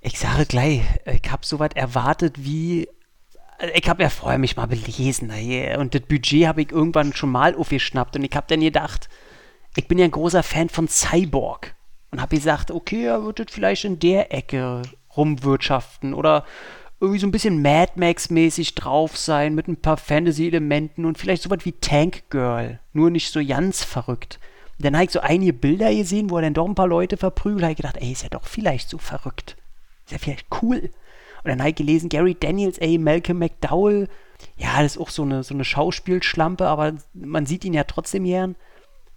Ich sage gleich, ich habe so was erwartet wie ich habe ja vorher mich mal belesen und das Budget habe ich irgendwann schon mal aufgeschnappt und ich habe dann gedacht, ich bin ja ein großer Fan von Cyborg und habe gesagt, okay, er wird das vielleicht in der Ecke rumwirtschaften oder irgendwie so ein bisschen Mad Max-mäßig drauf sein, mit ein paar Fantasy-Elementen und vielleicht so was wie Tank Girl, nur nicht so ganz verrückt. Und dann habe ich so einige Bilder gesehen, wo er dann doch ein paar Leute verprügelt, habe ich gedacht, ey, ist ja doch vielleicht so verrückt. Ist ja vielleicht cool. Und dann habe ich gelesen, Gary Daniels, ey, Malcolm McDowell, ja, das ist auch so eine, so eine Schauspielschlampe, aber man sieht ihn ja trotzdem gern.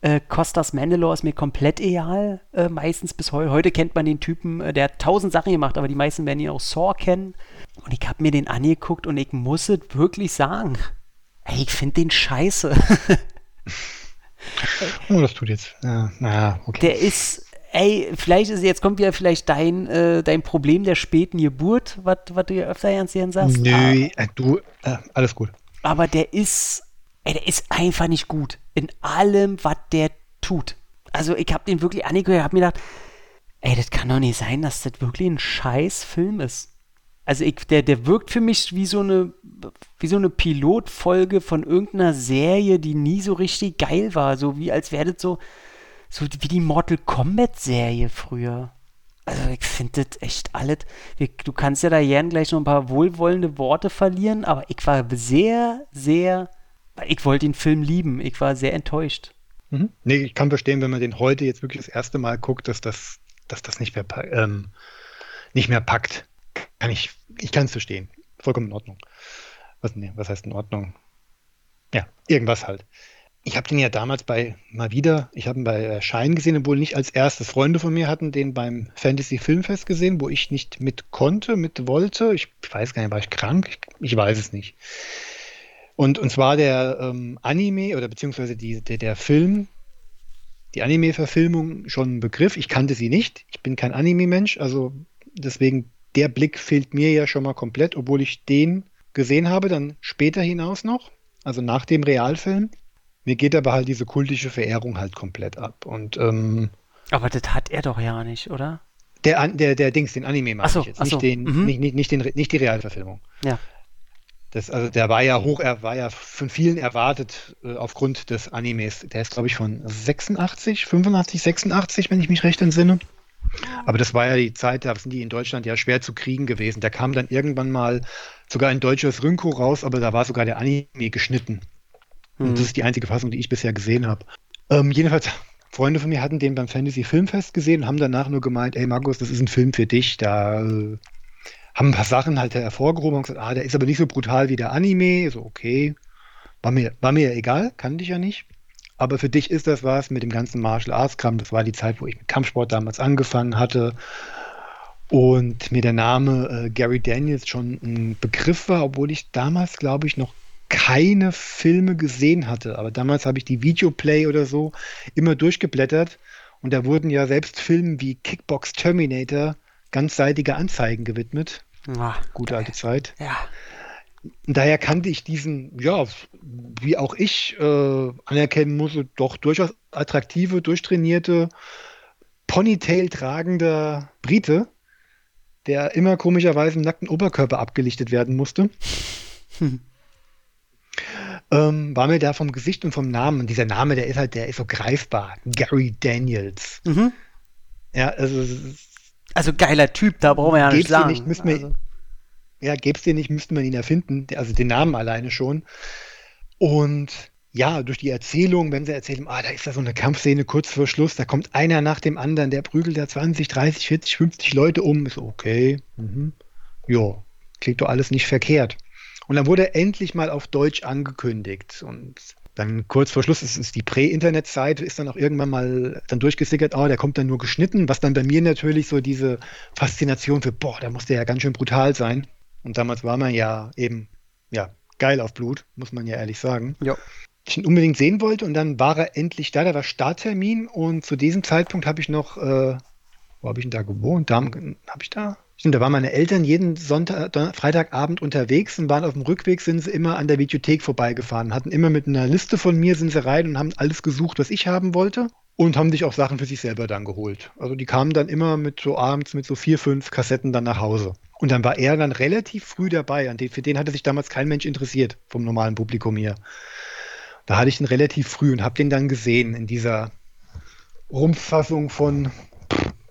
Äh, Costas Mandalore ist mir komplett egal, äh, meistens bis heute. Heute kennt man den Typen, äh, der hat tausend Sachen gemacht, aber die meisten werden ihn auch Saw kennen. Und ich habe mir den angeguckt und ich muss es wirklich sagen. Ey, ich finde den scheiße. oh, das tut jetzt. Ja, naja, okay. Der ist, ey, vielleicht ist jetzt kommt wieder vielleicht dein, äh, dein Problem der späten Geburt, was du ja öfter ganz gern sagst. Nö, äh, du, äh, alles gut. Aber der ist, ey, der ist einfach nicht gut in allem, was der tut. Also ich habe den wirklich angeguckt, habe mir gedacht, ey, das kann doch nicht sein, dass das wirklich ein scheiß Film ist. Also ich, der, der wirkt für mich wie so eine, wie so eine Pilotfolge von irgendeiner Serie, die nie so richtig geil war. So wie als wäre das so, so wie die Mortal Kombat Serie früher. Also ich finde das echt alles. Du kannst ja da gern gleich noch ein paar wohlwollende Worte verlieren, aber ich war sehr, sehr ich wollte den Film lieben. Ich war sehr enttäuscht. Mhm. Nee, ich kann verstehen, wenn man den heute jetzt wirklich das erste Mal guckt, dass das, dass das nicht mehr, ähm, nicht mehr packt. Kann ich, ich kann es verstehen. Vollkommen in Ordnung. Was, nee, was heißt in Ordnung? Ja, irgendwas halt. ich habe den ja damals bei, mal wieder, ich habe ihn bei Erscheinen gesehen, obwohl nicht als erstes. Freunde von mir hatten den beim Fantasy Filmfest gesehen, wo ich nicht mit konnte, mit wollte. Ich weiß gar nicht, war ich krank? Ich, ich weiß es nicht. Und, und zwar der ähm, Anime oder beziehungsweise die, der, der Film, die Anime-Verfilmung schon ein Begriff. Ich kannte sie nicht. Ich bin kein Anime-Mensch, also deswegen der Blick fehlt mir ja schon mal komplett, obwohl ich den gesehen habe, dann später hinaus noch, also nach dem Realfilm. Mir geht aber halt diese kultische Verehrung halt komplett ab. Und, ähm, aber das hat er doch ja nicht, oder? Der, der, der Dings, den Anime meine so, ich jetzt, so. nicht, den, mhm. nicht, nicht, nicht, den, nicht die Realverfilmung. Ja. Das, also der war ja hoch, er war ja von vielen erwartet äh, aufgrund des Animes. Der ist, glaube ich, von 86, 85, 86, wenn ich mich recht entsinne. Aber das war ja die Zeit, da sind die in Deutschland ja schwer zu kriegen gewesen. Der kam dann irgendwann mal sogar ein deutsches Rynko raus, aber da war sogar der Anime geschnitten. Und Mhm. das ist die einzige Fassung, die ich bisher gesehen habe. Ähm, jedenfalls, Freunde von mir hatten den beim Fantasy Filmfest gesehen und haben danach nur gemeint, ey Markus, das ist ein Film für dich. Da äh, haben ein paar Sachen halt hervorgehoben und gesagt, ah, der ist aber nicht so brutal wie der Anime. So, okay. War mir, war mir egal, kannte ich ja nicht. Aber für dich ist das was mit dem ganzen Martial Arts Kram. Das war die Zeit, wo ich mit Kampfsport damals angefangen hatte. Und mir der Name äh, Gary Daniels schon ein Begriff war, obwohl ich damals, glaube ich, noch keine Filme gesehen hatte. Aber damals habe ich die Videoplay oder so immer durchgeblättert. Und da wurden ja selbst Filmen wie Kickbox Terminator ganzseitige Anzeigen gewidmet. Ah, Gute alte Zeit. ja. Daher kannte ich diesen, ja, wie auch ich äh, anerkennen muss, doch durchaus attraktive, durchtrainierte, Ponytail tragender Brite, der immer komischerweise im nackten Oberkörper abgelichtet werden musste. Ähm, war mir da vom Gesicht und vom Namen, und dieser Name, der ist halt, der ist so greifbar. Gary Daniels. Mhm. Ja, also Also geiler Typ, da brauchen wir ja nicht sagen. nicht, müssen wir- also, ja, gäbe es den nicht, müsste man ihn erfinden. Also den Namen alleine schon. Und ja, durch die Erzählung, wenn sie erzählen, ah, da ist da so eine Kampfszene kurz vor Schluss, da kommt einer nach dem anderen, der prügelt da 20, 30, 40, 50 Leute um. Ist so, okay. Mhm. Ja, klingt doch alles nicht verkehrt. Und dann wurde er endlich mal auf Deutsch angekündigt. Und dann kurz vor Schluss, es ist die Prä-Internet-Zeit, ist dann auch irgendwann mal dann durchgesickert, oh, der kommt dann nur geschnitten, was dann bei mir natürlich so diese Faszination für, boah, da muss der ja ganz schön brutal sein. Und damals war man ja eben, ja, geil auf Blut, muss man ja ehrlich sagen. Ja. Ich ihn unbedingt sehen wollte und dann war er endlich da, da war Starttermin und zu diesem Zeitpunkt habe ich noch, äh, wo habe ich denn da gewohnt? Da habe ich da? Stimmt, da waren meine Eltern jeden Sonntag, Freitagabend unterwegs und waren auf dem Rückweg, sind sie immer an der Videothek vorbeigefahren, hatten immer mit einer Liste von mir, sind sie rein und haben alles gesucht, was ich haben wollte und haben sich auch Sachen für sich selber dann geholt. Also die kamen dann immer mit so abends mit so vier, fünf Kassetten dann nach Hause. Und dann war er dann relativ früh dabei. Den, für den hatte sich damals kein Mensch interessiert, vom normalen Publikum hier. Da hatte ich den relativ früh und habe den dann gesehen in dieser Rumpffassung von,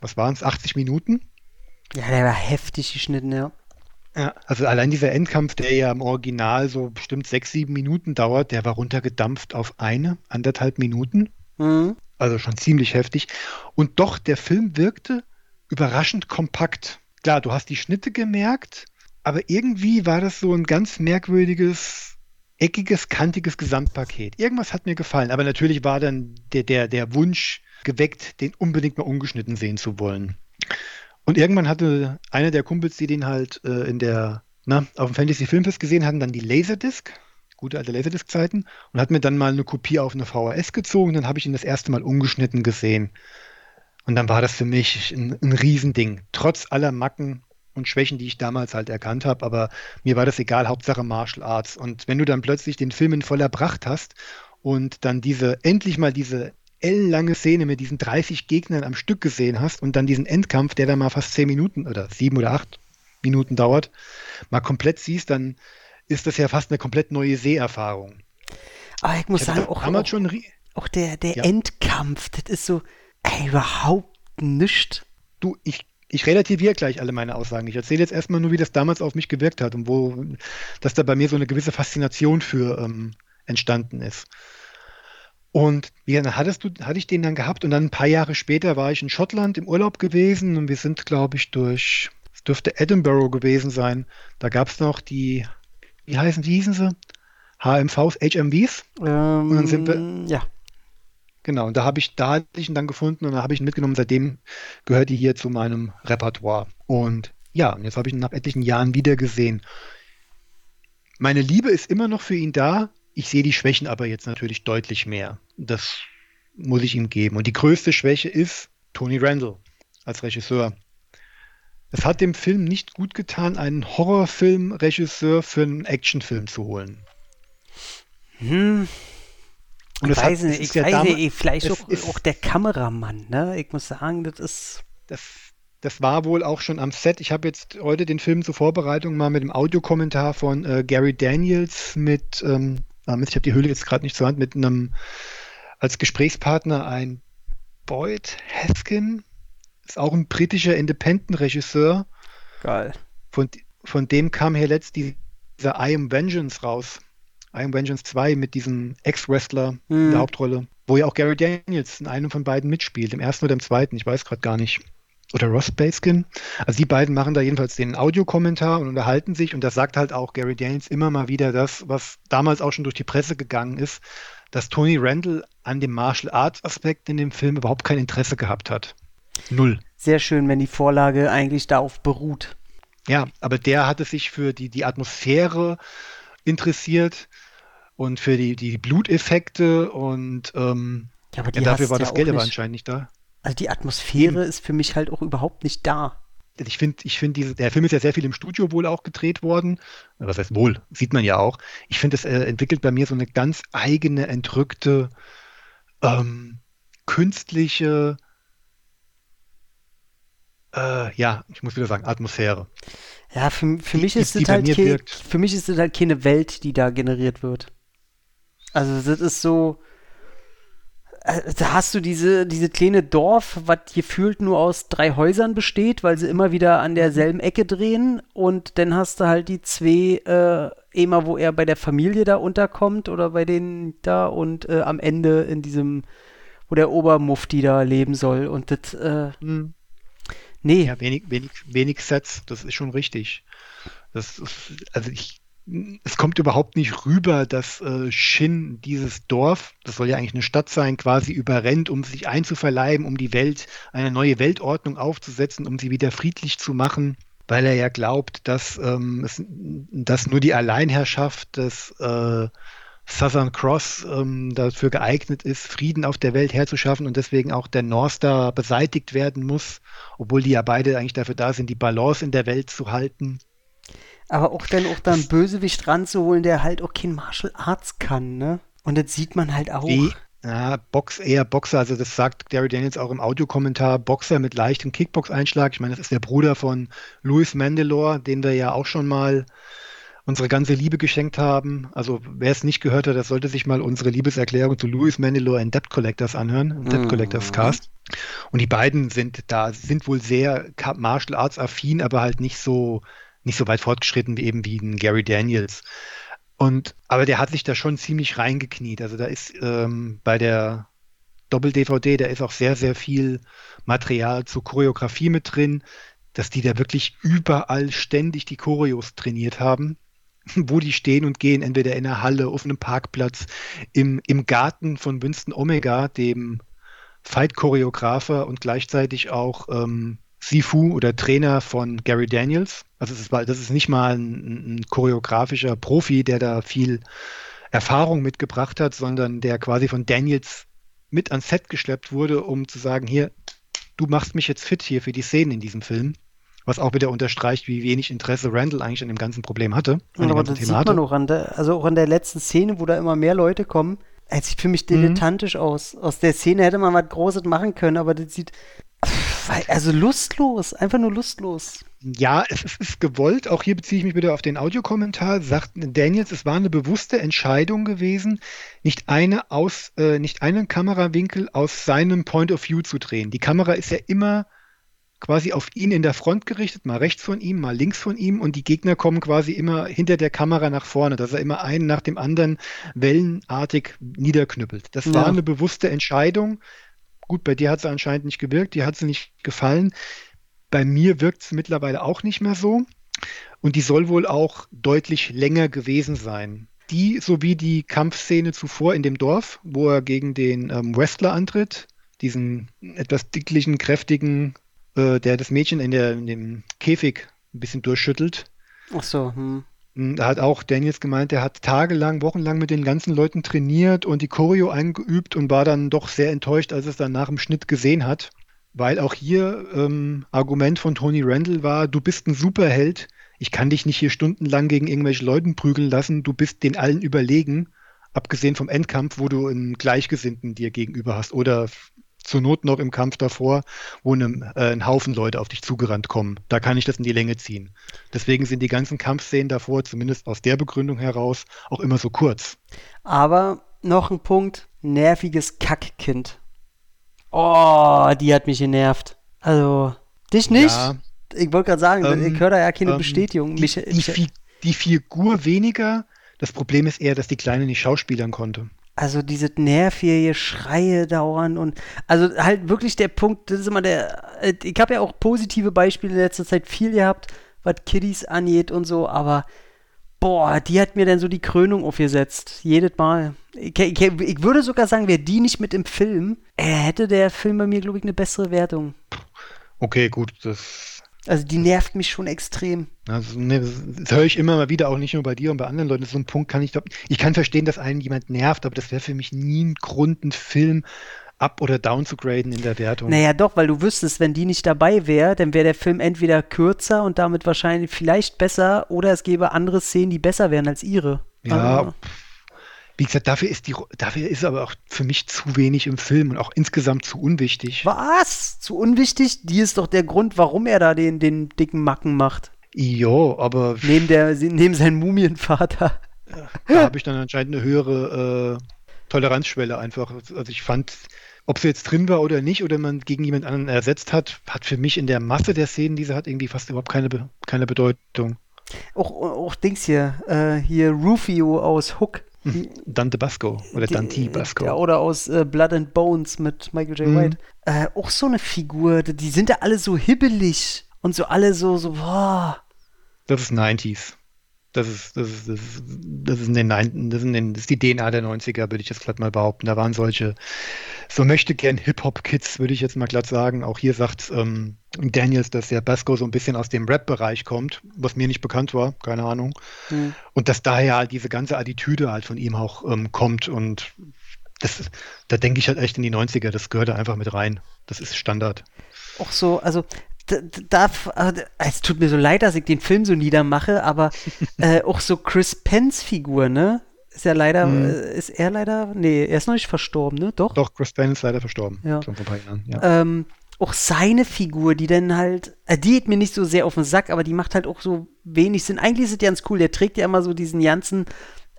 was waren es, 80 Minuten? Ja, der war heftig geschnitten, ja. Ja, also allein dieser Endkampf, der ja im Original so bestimmt sechs, sieben Minuten dauert, der war runtergedampft auf eine, anderthalb Minuten. Mhm. Also schon ziemlich heftig. Und doch, der Film wirkte überraschend kompakt. Klar, du hast die Schnitte gemerkt, aber irgendwie war das so ein ganz merkwürdiges, eckiges, kantiges Gesamtpaket. Irgendwas hat mir gefallen, aber natürlich war dann der, der, der Wunsch geweckt, den unbedingt mal ungeschnitten sehen zu wollen. Und irgendwann hatte einer der Kumpels, die den halt äh, in der, na, auf dem Fantasy Filmfest gesehen hatten, dann die Laserdisc, gute alte Laserdisc-Zeiten, und hat mir dann mal eine Kopie auf eine VHS gezogen. Dann habe ich ihn das erste Mal ungeschnitten gesehen. Und dann war das für mich ein, ein Riesending. Trotz aller Macken und Schwächen, die ich damals halt erkannt habe, aber mir war das egal, Hauptsache Martial Arts. Und wenn du dann plötzlich den Film in voller Pracht hast und dann diese, endlich mal diese ellenlange Szene mit diesen 30 Gegnern am Stück gesehen hast und dann diesen Endkampf, der dann mal fast 10 Minuten oder 7 oder 8 Minuten dauert, mal komplett siehst, dann ist das ja fast eine komplett neue Seherfahrung. Aber ich muss Ich sagen, auch, auch, schon auch der, der Ja. Endkampf, das ist so, ey, überhaupt nichts. Du, ich, ich relativiere gleich alle meine Aussagen. Ich erzähle jetzt erstmal nur, wie das damals auf mich gewirkt hat und wo, dass da bei mir so eine gewisse Faszination für ähm, entstanden ist. Und wie dann hattest du, hatte ich den dann gehabt und dann ein paar Jahre später war ich in Schottland im Urlaub gewesen und wir sind, glaube ich, durch, es dürfte Edinburgh gewesen sein. Da gab es noch die, wie heißen, wie hießen sie? HMVs, HMVs. Ähm, Und dann sind wir- ja. Genau, und da habe ich, da hatte ich ihn dann gefunden und da habe ich ihn mitgenommen. Seitdem gehört die hier zu meinem Repertoire. Und ja, und jetzt habe ich ihn nach etlichen Jahren wieder gesehen. Meine Liebe ist immer noch für ihn da. Ich sehe die Schwächen aber jetzt natürlich deutlich mehr. Das muss ich ihm geben. Und die größte Schwäche ist Tony Randall als Regisseur. Es hat dem Film nicht gut getan, einen Horrorfilmregisseur für einen Actionfilm zu holen. Hm, Und ich hat- weiß es nicht, ich ja weiß damals- nicht, vielleicht auch, ist- auch der Kameramann, ne? Ich muss sagen, das ist. Das, das war wohl auch schon am Set. Ich habe jetzt heute den Film zur Vorbereitung mal mit dem Audiokommentar von äh, Gary Daniels mit, ähm, ah Mist, ich habe die Hülle jetzt gerade nicht zur Hand, mit einem als Gesprächspartner ein Boyd Haskin, ist auch ein britischer Independent-Regisseur. Geil. Von, von dem kam hier letzt die, dieser I Am Vengeance raus. I Am Vengeance 2 mit diesem Ex-Wrestler in Mhm. der Hauptrolle, wo ja auch Gary Daniels in einem von beiden mitspielt, im ersten oder im zweiten, ich weiß gerade gar nicht. Oder Ross Baskin. Also die beiden machen da jedenfalls den Audiokommentar und unterhalten sich und da sagt halt auch Gary Daniels immer mal wieder das, was damals auch schon durch die Presse gegangen ist, dass Tony Randall an dem Martial Arts Aspekt in dem Film überhaupt kein Interesse gehabt hat. Null. Sehr schön, wenn die Vorlage eigentlich darauf beruht. Ja, aber der hatte sich für die, die Atmosphäre interessiert und für die, die Bluteffekte und ähm, Ja, aber ja, dafür war ja das auch Geld aber anscheinend nicht da. Also die Atmosphäre ist für mich halt auch überhaupt nicht da. Ich finde, ich finde der Film ist ja sehr viel im Studio wohl auch gedreht worden. Was heißt wohl? Sieht man ja auch. Ich finde, es äh, entwickelt bei mir so eine ganz eigene, entrückte, ähm, künstliche, äh, ja, ich muss wieder sagen, Atmosphäre. Ja, für, für Die- mich ist die es halt ke- für mich ist es halt keine Welt, die da generiert wird. Also das ist so, äh, da hast du diese, diese kleine Dorf, was gefühlt nur aus drei Häusern besteht, weil sie immer wieder an derselben Ecke drehen und dann hast du halt die zwei, äh, immer wo er bei der Familie da unterkommt oder bei denen da und äh, am Ende in diesem, wo der Obermufti da leben soll und das, äh, Hm. nee, Ja, wenig, wenig, wenig Sets, das ist schon richtig. Das ist, also ich, es kommt überhaupt nicht rüber, dass äh, Shin dieses Dorf, das soll ja eigentlich eine Stadt sein, quasi überrennt, um sich einzuverleiben, um die Welt, eine neue Weltordnung aufzusetzen, um sie wieder friedlich zu machen, weil er ja glaubt, dass, ähm, es, dass nur die Alleinherrschaft des äh, Southern Cross ähm, dafür geeignet ist, Frieden auf der Welt herzuschaffen und deswegen auch der North beseitigt werden muss, obwohl die ja beide eigentlich dafür da sind, die Balance in der Welt zu halten. Aber auch dann auch da einen Bösewicht ranzuholen, der halt auch kein Martial Arts kann, ne? Und das sieht man halt auch. Wie, ja, Box, eher Boxer, also das sagt Gary Daniels auch im Audiokommentar, Boxer mit leichtem Kickbox-Einschlag. Ich meine, das ist der Bruder von Louis Mandalore, den wir ja auch schon mal unsere ganze Liebe geschenkt haben. Also wer es nicht gehört hat, das sollte sich mal unsere Liebeserklärung zu Louis Mandalore in Debt Collectors anhören, im Debt Mhm. Collectors Cast. Und die beiden sind da, sind wohl sehr Martial Arts affin, aber halt nicht so, nicht so weit fortgeschritten wie eben wie ein Gary Daniels. Und, aber der hat sich da schon ziemlich reingekniet. Also da ist ähm, bei der Doppel-DVD, da ist auch sehr, sehr viel Material zur Choreografie mit drin, dass die da wirklich überall ständig die Choreos trainiert haben, wo die stehen und gehen, entweder in der Halle, auf einem Parkplatz, im, im Garten von Winston Omega, dem Fight-Choreografer und gleichzeitig auch ähm, Sifu oder Trainer von Gary Daniels. Also es ist, das ist nicht mal ein, ein choreografischer Profi, der da viel Erfahrung mitgebracht hat, sondern der quasi von Daniels mit ans Set geschleppt wurde, um zu sagen, hier, du machst mich jetzt fit hier für die Szenen in diesem Film. Was auch wieder unterstreicht, wie wenig Interesse Randall eigentlich an dem ganzen Problem hatte. dem aber das Thema sieht man auch an der, also auch an der letzten Szene, wo da immer mehr Leute kommen. Es sieht für mich Mhm. dilettantisch aus. Aus der Szene hätte man was Großes machen können, aber das sieht also lustlos, einfach nur lustlos. Ja, es ist, ist gewollt. Auch hier beziehe ich mich wieder auf den Audiokommentar. Sagt Daniels, es war eine bewusste Entscheidung gewesen, nicht eine aus, äh, nicht einen Kamerawinkel aus seinem Point of View zu drehen. Die Kamera ist ja immer quasi auf ihn in der Front gerichtet, mal rechts von ihm, mal links von ihm und die Gegner kommen quasi immer hinter der Kamera nach vorne, dass er immer einen nach dem anderen wellenartig niederknüppelt. Das Ja. war eine bewusste Entscheidung. Gut, bei dir hat sie anscheinend nicht gewirkt, dir hat sie nicht gefallen. Bei mir wirkt es mittlerweile auch nicht mehr so. Und die soll wohl auch deutlich länger gewesen sein. Die sowie die Kampfszene zuvor in dem Dorf, wo er gegen den ähm, Wrestler antritt, diesen etwas dicklichen, kräftigen, äh, der das Mädchen in, der, in dem Käfig ein bisschen durchschüttelt. Ach so, hm. Da hat auch Daniels gemeint, er hat tagelang, wochenlang mit den ganzen Leuten trainiert und die Choreo eingeübt und war dann doch sehr enttäuscht, als es dann nach dem Schnitt gesehen hat. Weil auch hier ähm, Argument von Tony Randall war, du bist ein Superheld, ich kann dich nicht hier stundenlang gegen irgendwelche Leuten prügeln lassen, du bist den allen überlegen, abgesehen vom Endkampf, wo du einen Gleichgesinnten dir gegenüber hast oder zur Not noch im Kampf davor, wo eine, äh, ein Haufen Leute auf dich zugerannt kommen. Da kann ich das in die Länge ziehen. Deswegen sind die ganzen Kampfszenen davor, zumindest aus der Begründung heraus, auch immer so kurz. Aber noch ein Punkt, nerviges Kackkind. Oh, die hat mich genervt. Also, dich nicht? Ja, ich wollte gerade sagen, ähm, ich höre da ja keine ähm, Bestätigung. Die, mich, die, mich, die Figur weniger. Das Problem ist eher, dass die Kleine nicht schauspielern konnte. Also diese nervige Schreie dauern und also halt wirklich der Punkt, das ist immer der, äh, ich habe ja auch positive Beispiele in letzter Zeit viel gehabt, was Kiddies angeht und so, aber boah, die hat mir dann so die Krönung aufgesetzt, jedes Mal. Ich, ich, ich würde sogar sagen, wäre die nicht mit im Film, äh, hätte der Film bei mir, glaube ich, eine bessere Wertung. Okay, gut, das also die nervt mich schon extrem. Also, ne, das, das höre ich immer mal wieder, auch nicht nur bei dir und bei anderen Leuten. So ein Punkt kann ich, ich kann verstehen, dass einen jemand nervt, aber das wäre für mich nie ein Grund, einen Film up oder down zu graden in der Wertung. Naja, doch, weil du wüsstest, wenn die nicht dabei wäre, dann wäre der Film entweder kürzer und damit wahrscheinlich vielleicht besser oder es gäbe andere Szenen, die besser wären als ihre. Ja, also. Wie gesagt, dafür ist die, dafür ist aber auch für mich zu wenig im Film und auch insgesamt zu unwichtig. Was? Zu unwichtig? Die ist doch der Grund, warum er da den, den dicken Macken macht. Jo, aber. Neben, der, neben seinem Mumienvater. Da habe ich dann anscheinend eine höhere äh, Toleranzschwelle einfach. Also ich fand, ob sie jetzt drin war oder nicht, oder man gegen jemand anderen ersetzt hat, hat für mich in der Masse der Szenen, die sie hat, irgendwie fast überhaupt keine, keine Bedeutung. Auch, auch Dings hier, äh, hier Rufio aus Hook. Dante Basco oder Dante Basco. Ja, oder aus äh, Blood and Bones mit Michael J. Mhm. White. Äh, auch so eine Figur, die sind ja alle so hibbelig und so alle so, so, boah. Das ist 90s. Das ist, das ist, das ist, das ist, in den, das ist, in den, das ist die DNA der 90er, würde ich jetzt glatt mal behaupten. Da waren solche, so möchte gern Hip-Hop-Kids, würde ich jetzt mal glatt sagen. Auch hier sagt ähm, Daniels, dass der Basco so ein bisschen aus dem Rap-Bereich kommt, was mir nicht bekannt war, keine Ahnung. Mhm. Und dass daher halt diese ganze Attitüde halt von ihm auch ähm, kommt. Und das, da denke ich halt echt in die 90er, das gehört da einfach mit rein. Das ist Standard. Auch so, also da, äh, es tut mir so leid, dass ich den Film so niedermache, aber äh, auch so Chris Penns Figur, ne? Ist ja leider, hm. äh, ist er leider, nee, er ist noch nicht verstorben, ne? Doch? Doch, Chris Penn ist leider verstorben. Ja. Schon vor ein paar Jahren, ja. Ähm, auch seine Figur, die dann halt, äh, die geht mir nicht so sehr auf den Sack, aber die macht halt auch so wenig Sinn. Eigentlich ist es ganz cool, der trägt ja immer so diesen ganzen,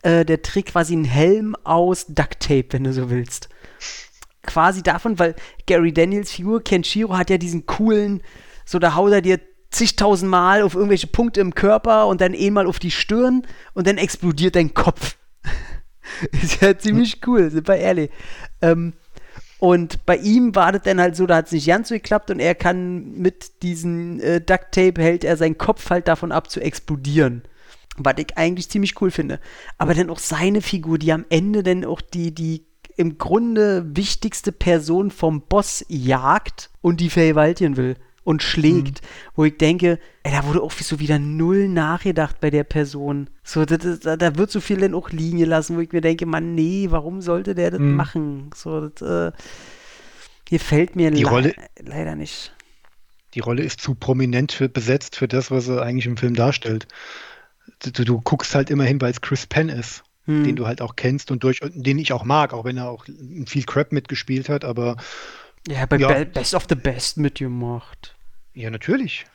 äh, der trägt quasi einen Helm aus Duct Tape, wenn du so willst. Quasi davon, weil Gary Daniels Figur, Kenshiro, hat ja diesen coolen, so, da haut er dir zigtausend Mal auf irgendwelche Punkte im Körper und dann einmal auf die Stirn und dann explodiert dein Kopf. ist ja ziemlich cool, sind wir ehrlich. Ähm, und bei ihm war das dann halt so, da hat es nicht ganz so geklappt und er kann mit diesem äh, Duct Tape hält er seinen Kopf halt davon ab zu explodieren. Was ich eigentlich ziemlich cool finde. Aber dann auch seine Figur, die am Ende dann auch die, die im Grunde wichtigste Person vom Boss jagt und die vergewaltigen will und schlägt, mhm. wo ich denke, ey, da wurde auch so wieder null nachgedacht bei der Person. So, das, das, da wird so viel dann auch liegen gelassen, wo ich mir denke, Mann, nee, warum sollte der das mhm. machen? So, das, äh, hier fällt mir die Rolle, leider nicht. Die Rolle ist zu prominent für, besetzt für das, was er eigentlich im Film darstellt. Du, du guckst halt immerhin, weil es Chris Penn ist. Mhm. Den du halt auch kennst und durch, den ich auch mag, auch wenn er auch viel Crap mitgespielt hat, aber ja, bei ja. Best of the Best mitgemacht. Ja, natürlich.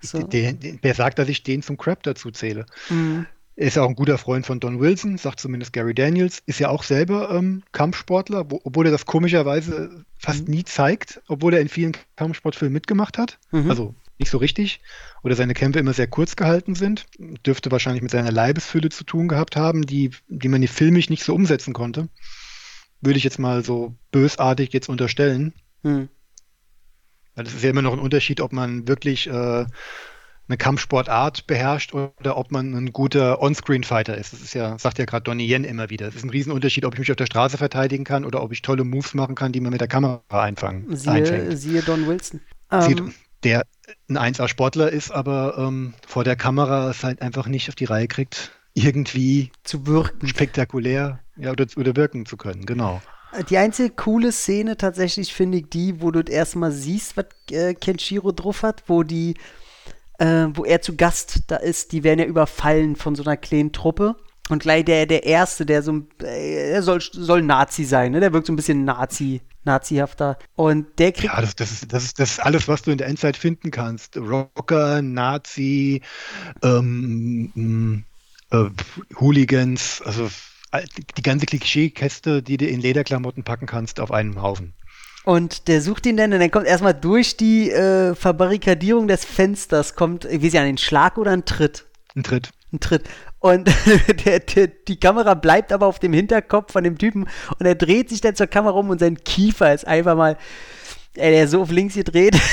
So. Den, den, wer sagt, dass ich den zum Crap dazu zähle? Mhm. Ist ja auch ein guter Freund von Don Wilson, sagt zumindest Gary Daniels. Ist ja auch selber ähm, Kampfsportler, wo, obwohl er das komischerweise fast mhm. nie zeigt, obwohl er in vielen Kampfsportfilmen mitgemacht hat. Mhm. Also nicht so richtig. Oder seine Kämpfe immer sehr kurz gehalten sind. Dürfte wahrscheinlich mit seiner Leibesfülle zu tun gehabt haben, die, die man filmisch nicht so umsetzen konnte. Würde ich jetzt mal so bösartig jetzt unterstellen. Hm. Weil das ist ja immer noch ein Unterschied, ob man wirklich äh, eine Kampfsportart beherrscht oder ob man ein guter On-Screen-Fighter ist. Das ist ja, sagt ja gerade Donnie Yen immer wieder. Es ist ein Riesenunterschied, ob ich mich auf der Straße verteidigen kann oder ob ich tolle Moves machen kann, die man mit der Kamera einfangen. Siehe, siehe Don Wilson. Sieht, ähm, der ein 1A-Sportler ist, aber ähm, vor der Kamera es halt einfach nicht auf die Reihe kriegt, irgendwie zu wirken. Spektakulär ja, oder, oder wirken zu können, genau. Die einzige coole Szene tatsächlich finde ich die, wo du erstmal siehst, was äh, Kenshiro drauf hat, wo die, äh, wo er zu Gast da ist, die werden ja überfallen von so einer kleinen Truppe. Und gleich der, der Erste, der so, äh, er soll, soll Nazi sein, ne? Der wirkt so ein bisschen Nazi, nazihafter. Und der kriegt. Ja, das, das, ist, das, ist, das ist alles, was du in der Endzeit finden kannst. Rocker, Nazi, ähm, äh, Hooligans, also die ganze Klischeekäste, die du in Lederklamotten packen kannst, auf einen Haufen. Und der sucht ihn dann und dann kommt erstmal durch die äh, Verbarrikadierung des Fensters, kommt, wie sie an den Schlag oder ein Tritt? Ein Tritt. Ein Tritt. Und der, der, die Kamera bleibt aber auf dem Hinterkopf von dem Typen und er dreht sich dann zur Kamera um und sein Kiefer ist einfach mal, ey, der ist so auf links gedreht.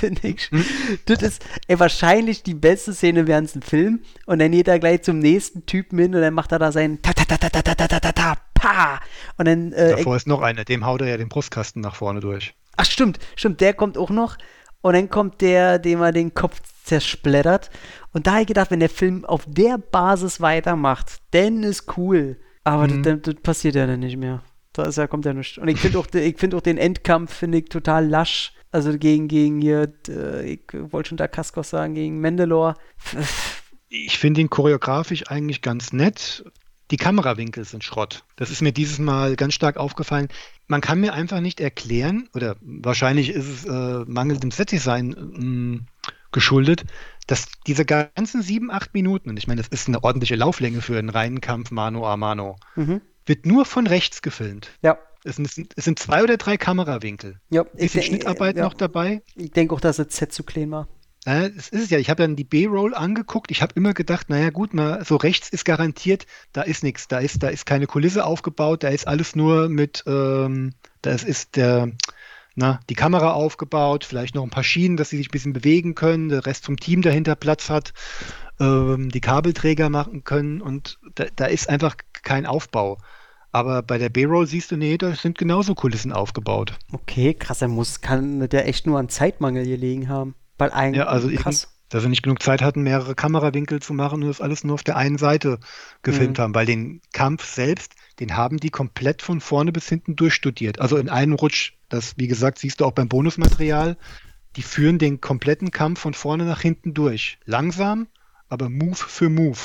Hm? das ist ey, wahrscheinlich die beste Szene im ganzen Film. Und dann geht er gleich zum nächsten Typen hin und dann macht er da seinen ta ta ta ta ta ta ta ta ta pa. Und dann äh, davor ist noch einer, dem haut er ja den Brustkasten nach vorne durch. Ach stimmt, stimmt, der kommt auch noch. Und dann kommt der, dem er den Kopf zersplittert. Und da habe ich gedacht, wenn der Film auf der Basis weitermacht, dann ist cool. Aber mhm. das, das, passiert ja dann nicht mehr. Da ist ja, kommt ja nichts. Und ich finde auch, find auch den Endkampf, finde ich total lasch. Also gegen, gegen hier, ich wollte schon da Kaskos sagen, gegen Mandalore. Ich finde ihn choreografisch eigentlich ganz nett. Die Kamerawinkel sind Schrott. Das ist mir dieses Mal ganz stark aufgefallen. Man kann mir einfach nicht erklären, oder wahrscheinlich ist es äh, mangelndem Setdesign äh, geschuldet, dass diese ganzen sieben, acht Minuten, und ich meine, das ist eine ordentliche Lauflänge für einen reinen Kampf Mano a Mano, mhm. wird nur von rechts gefilmt. Ja. Es sind, es sind zwei oder drei Kamerawinkel. Ja, ist Schnittarbeit ja. noch dabei? Ich denke auch, dass das Z zu klein war. Das ist es ja. Ich habe dann die B-Roll angeguckt. Ich habe immer gedacht, naja gut, mal so rechts ist garantiert, da ist nichts. Da ist, da ist keine Kulisse aufgebaut, da ist alles nur mit, ähm, da ist, ist der, na, die Kamera aufgebaut, vielleicht noch ein paar Schienen, dass sie sich ein bisschen bewegen können, der Rest vom Team dahinter Platz hat, ähm, die Kabelträger machen können und da, da ist einfach kein Aufbau. Aber bei der B-Roll siehst du, nee, da sind genauso Kulissen aufgebaut. Okay, krass, er muss, kann der echt nur an Zeitmangel gelegen haben. Weil ein, ja, also krass. dass sie nicht genug Zeit hatten, mehrere Kamerawinkel zu machen und das alles nur auf der einen Seite gefilmt mhm. haben, weil den Kampf selbst, den haben die komplett von vorne bis hinten durchstudiert. Also in einem Rutsch, das, wie gesagt, siehst du auch beim Bonusmaterial, die führen den kompletten Kampf von vorne nach hinten durch. Langsam, aber Move für Move.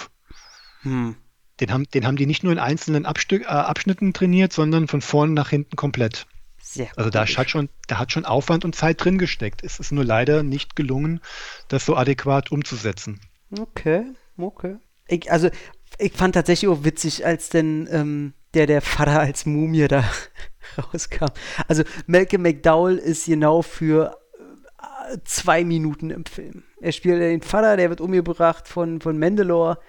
Hm. Den, haben, den haben die nicht nur in einzelnen Abstück, äh, Abschnitten trainiert, sondern von vorne nach hinten komplett. Sehr also da hat, schon, da hat schon Aufwand und Zeit drin gesteckt. Es ist nur leider nicht gelungen, das so adäquat umzusetzen. Okay, okay. Ich, also ich fand tatsächlich auch witzig, als denn ähm, der der Vater als Mumie da rauskam. Also Malcolm McDowell ist genau für äh, zwei Minuten im Film. Er spielt den Vater, der wird umgebracht von, von Mandalore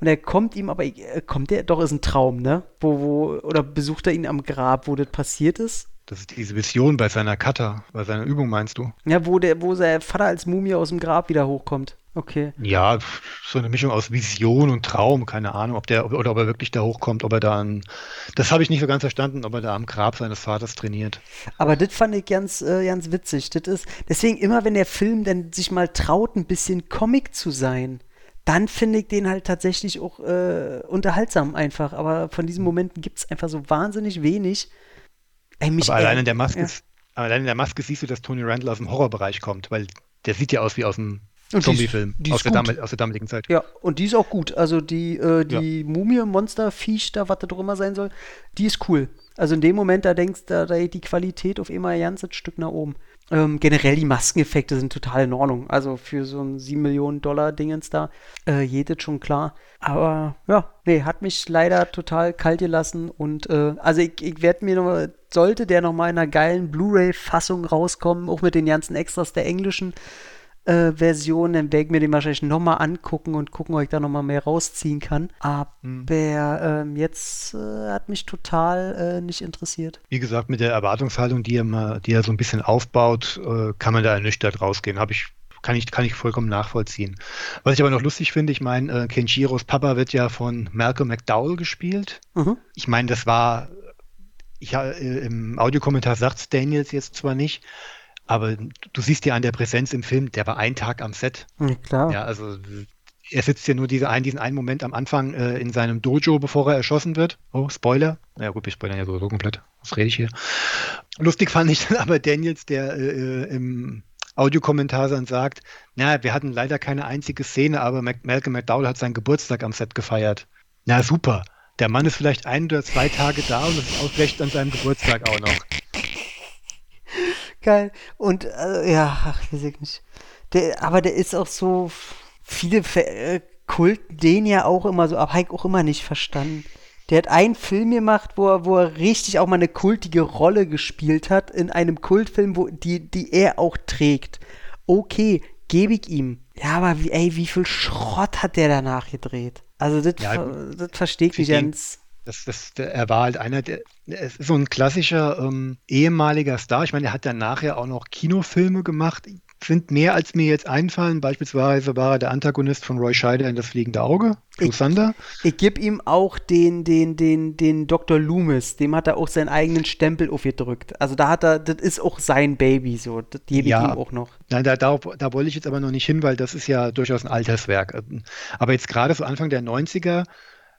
und er kommt ihm, aber äh, kommt der, doch ist ein Traum, ne? Wo, wo, oder besucht er ihn am Grab, wo das passiert ist? Das ist diese Vision bei seiner Kata, bei seiner Übung, meinst du? Ja, wo, der, wo sein Vater als Mumie aus dem Grab wieder hochkommt. Okay. Ja, so eine Mischung aus Vision und Traum, keine Ahnung, ob der oder ob er wirklich da hochkommt, ob er da an, das habe ich nicht so ganz verstanden, ob er da am Grab seines Vaters trainiert. Aber das fand ich ganz, äh, ganz witzig. Das ist deswegen immer, wenn der Film dann sich mal traut, ein bisschen Comic zu sein, dann finde ich den halt tatsächlich auch äh, unterhaltsam einfach. Aber von diesen Momenten gibt es einfach so wahnsinnig wenig. Ey, mich, aber allein in der Maske, ja. allein in der Maske siehst du, dass Tony Randall aus dem Horrorbereich kommt, weil der sieht ja aus wie aus einem Zombie-Film aus, aus, der damaligen Zeit. Ja, und die ist auch gut. Also die, äh, die ja. Mumie, Monster, Viech, da was da drüber sein soll, die ist cool. Also in dem Moment, da denkst du, da geht die Qualität auf immer ein ganzes Stück nach oben. Ähm, generell die Maskeneffekte sind total in Ordnung. Also für so ein 7 Millionen Dollar Dingens da, äh, jedes schon klar. Aber ja, nee, hat mich leider total kalt gelassen. Und äh, also ich, ich werde mir noch, sollte der noch mal in einer geilen Blu-ray-Fassung rauskommen, auch mit den ganzen Extras der englischen äh, Version, dann werde ich mir den wahrscheinlich nochmal angucken und gucken, ob ich da nochmal mehr rausziehen kann. Aber hm. ähm, jetzt äh, hat mich total äh, nicht interessiert. Wie gesagt, mit der Erwartungshaltung, die er, mal, die er so ein bisschen aufbaut, äh, kann man da ernüchtert rausgehen. Habe ich kann ich, kann ich vollkommen nachvollziehen. Was ich aber noch lustig finde, ich meine, äh, Kenjiros Papa wird ja von Malcolm McDowell gespielt. Mhm. Ich meine, das war, ich, äh, im Audiokommentar sagt Daniels jetzt zwar nicht, aber du siehst ja an der Präsenz im Film, der war einen Tag am Set. Ja, klar. Ja, also er sitzt ja nur diese ein, diesen einen Moment am Anfang äh, in seinem Dojo, bevor er erschossen wird. Oh, Spoiler. Ja gut, wir spoilern ja sowieso komplett. Was rede ich hier? Lustig fand ich dann aber Daniels, der äh, im Audiokommentar dann sagt, na, wir hatten leider keine einzige Szene, aber Mac Malcolm McDowell hat seinen Geburtstag am Set gefeiert. Na super. Der Mann ist vielleicht ein oder zwei Tage da und es ist ausgerechnet an seinem Geburtstag auch noch. Geil. Und äh, ja, ach, weiß ich nicht. Der, aber der ist auch so, viele äh, kulten den ja auch immer so, aber Heik auch immer nicht verstanden. Der hat einen Film gemacht, wo er, wo er richtig auch mal eine kultige Rolle gespielt hat, in einem Kultfilm, wo die, die er auch trägt. Okay, gebe ich ihm. Ja, aber wie, ey, wie viel Schrott hat der danach gedreht? Also, das, Ja, das verstehe ich nicht ganz. Das, das, der, er war halt einer, der, es ist so ein klassischer ähm, ehemaliger Star. Ich meine, er hat dann nachher auch noch Kinofilme gemacht. Sind mehr als mir jetzt einfallen. Beispielsweise war er der Antagonist von Roy Scheider in Das fliegende Auge, True Ich-. Ich gebe ihm auch den, den, den, den Dr. Loomis, dem hat er auch seinen eigenen Stempel aufgedrückt. Also da hat er, das ist auch sein Baby, so. Das gebe ich Ja. ihm auch noch. Nein, da, da, da wollte ich jetzt aber noch nicht hin, weil das ist ja durchaus ein Alterswerk. Aber jetzt gerade so Anfang der 90er,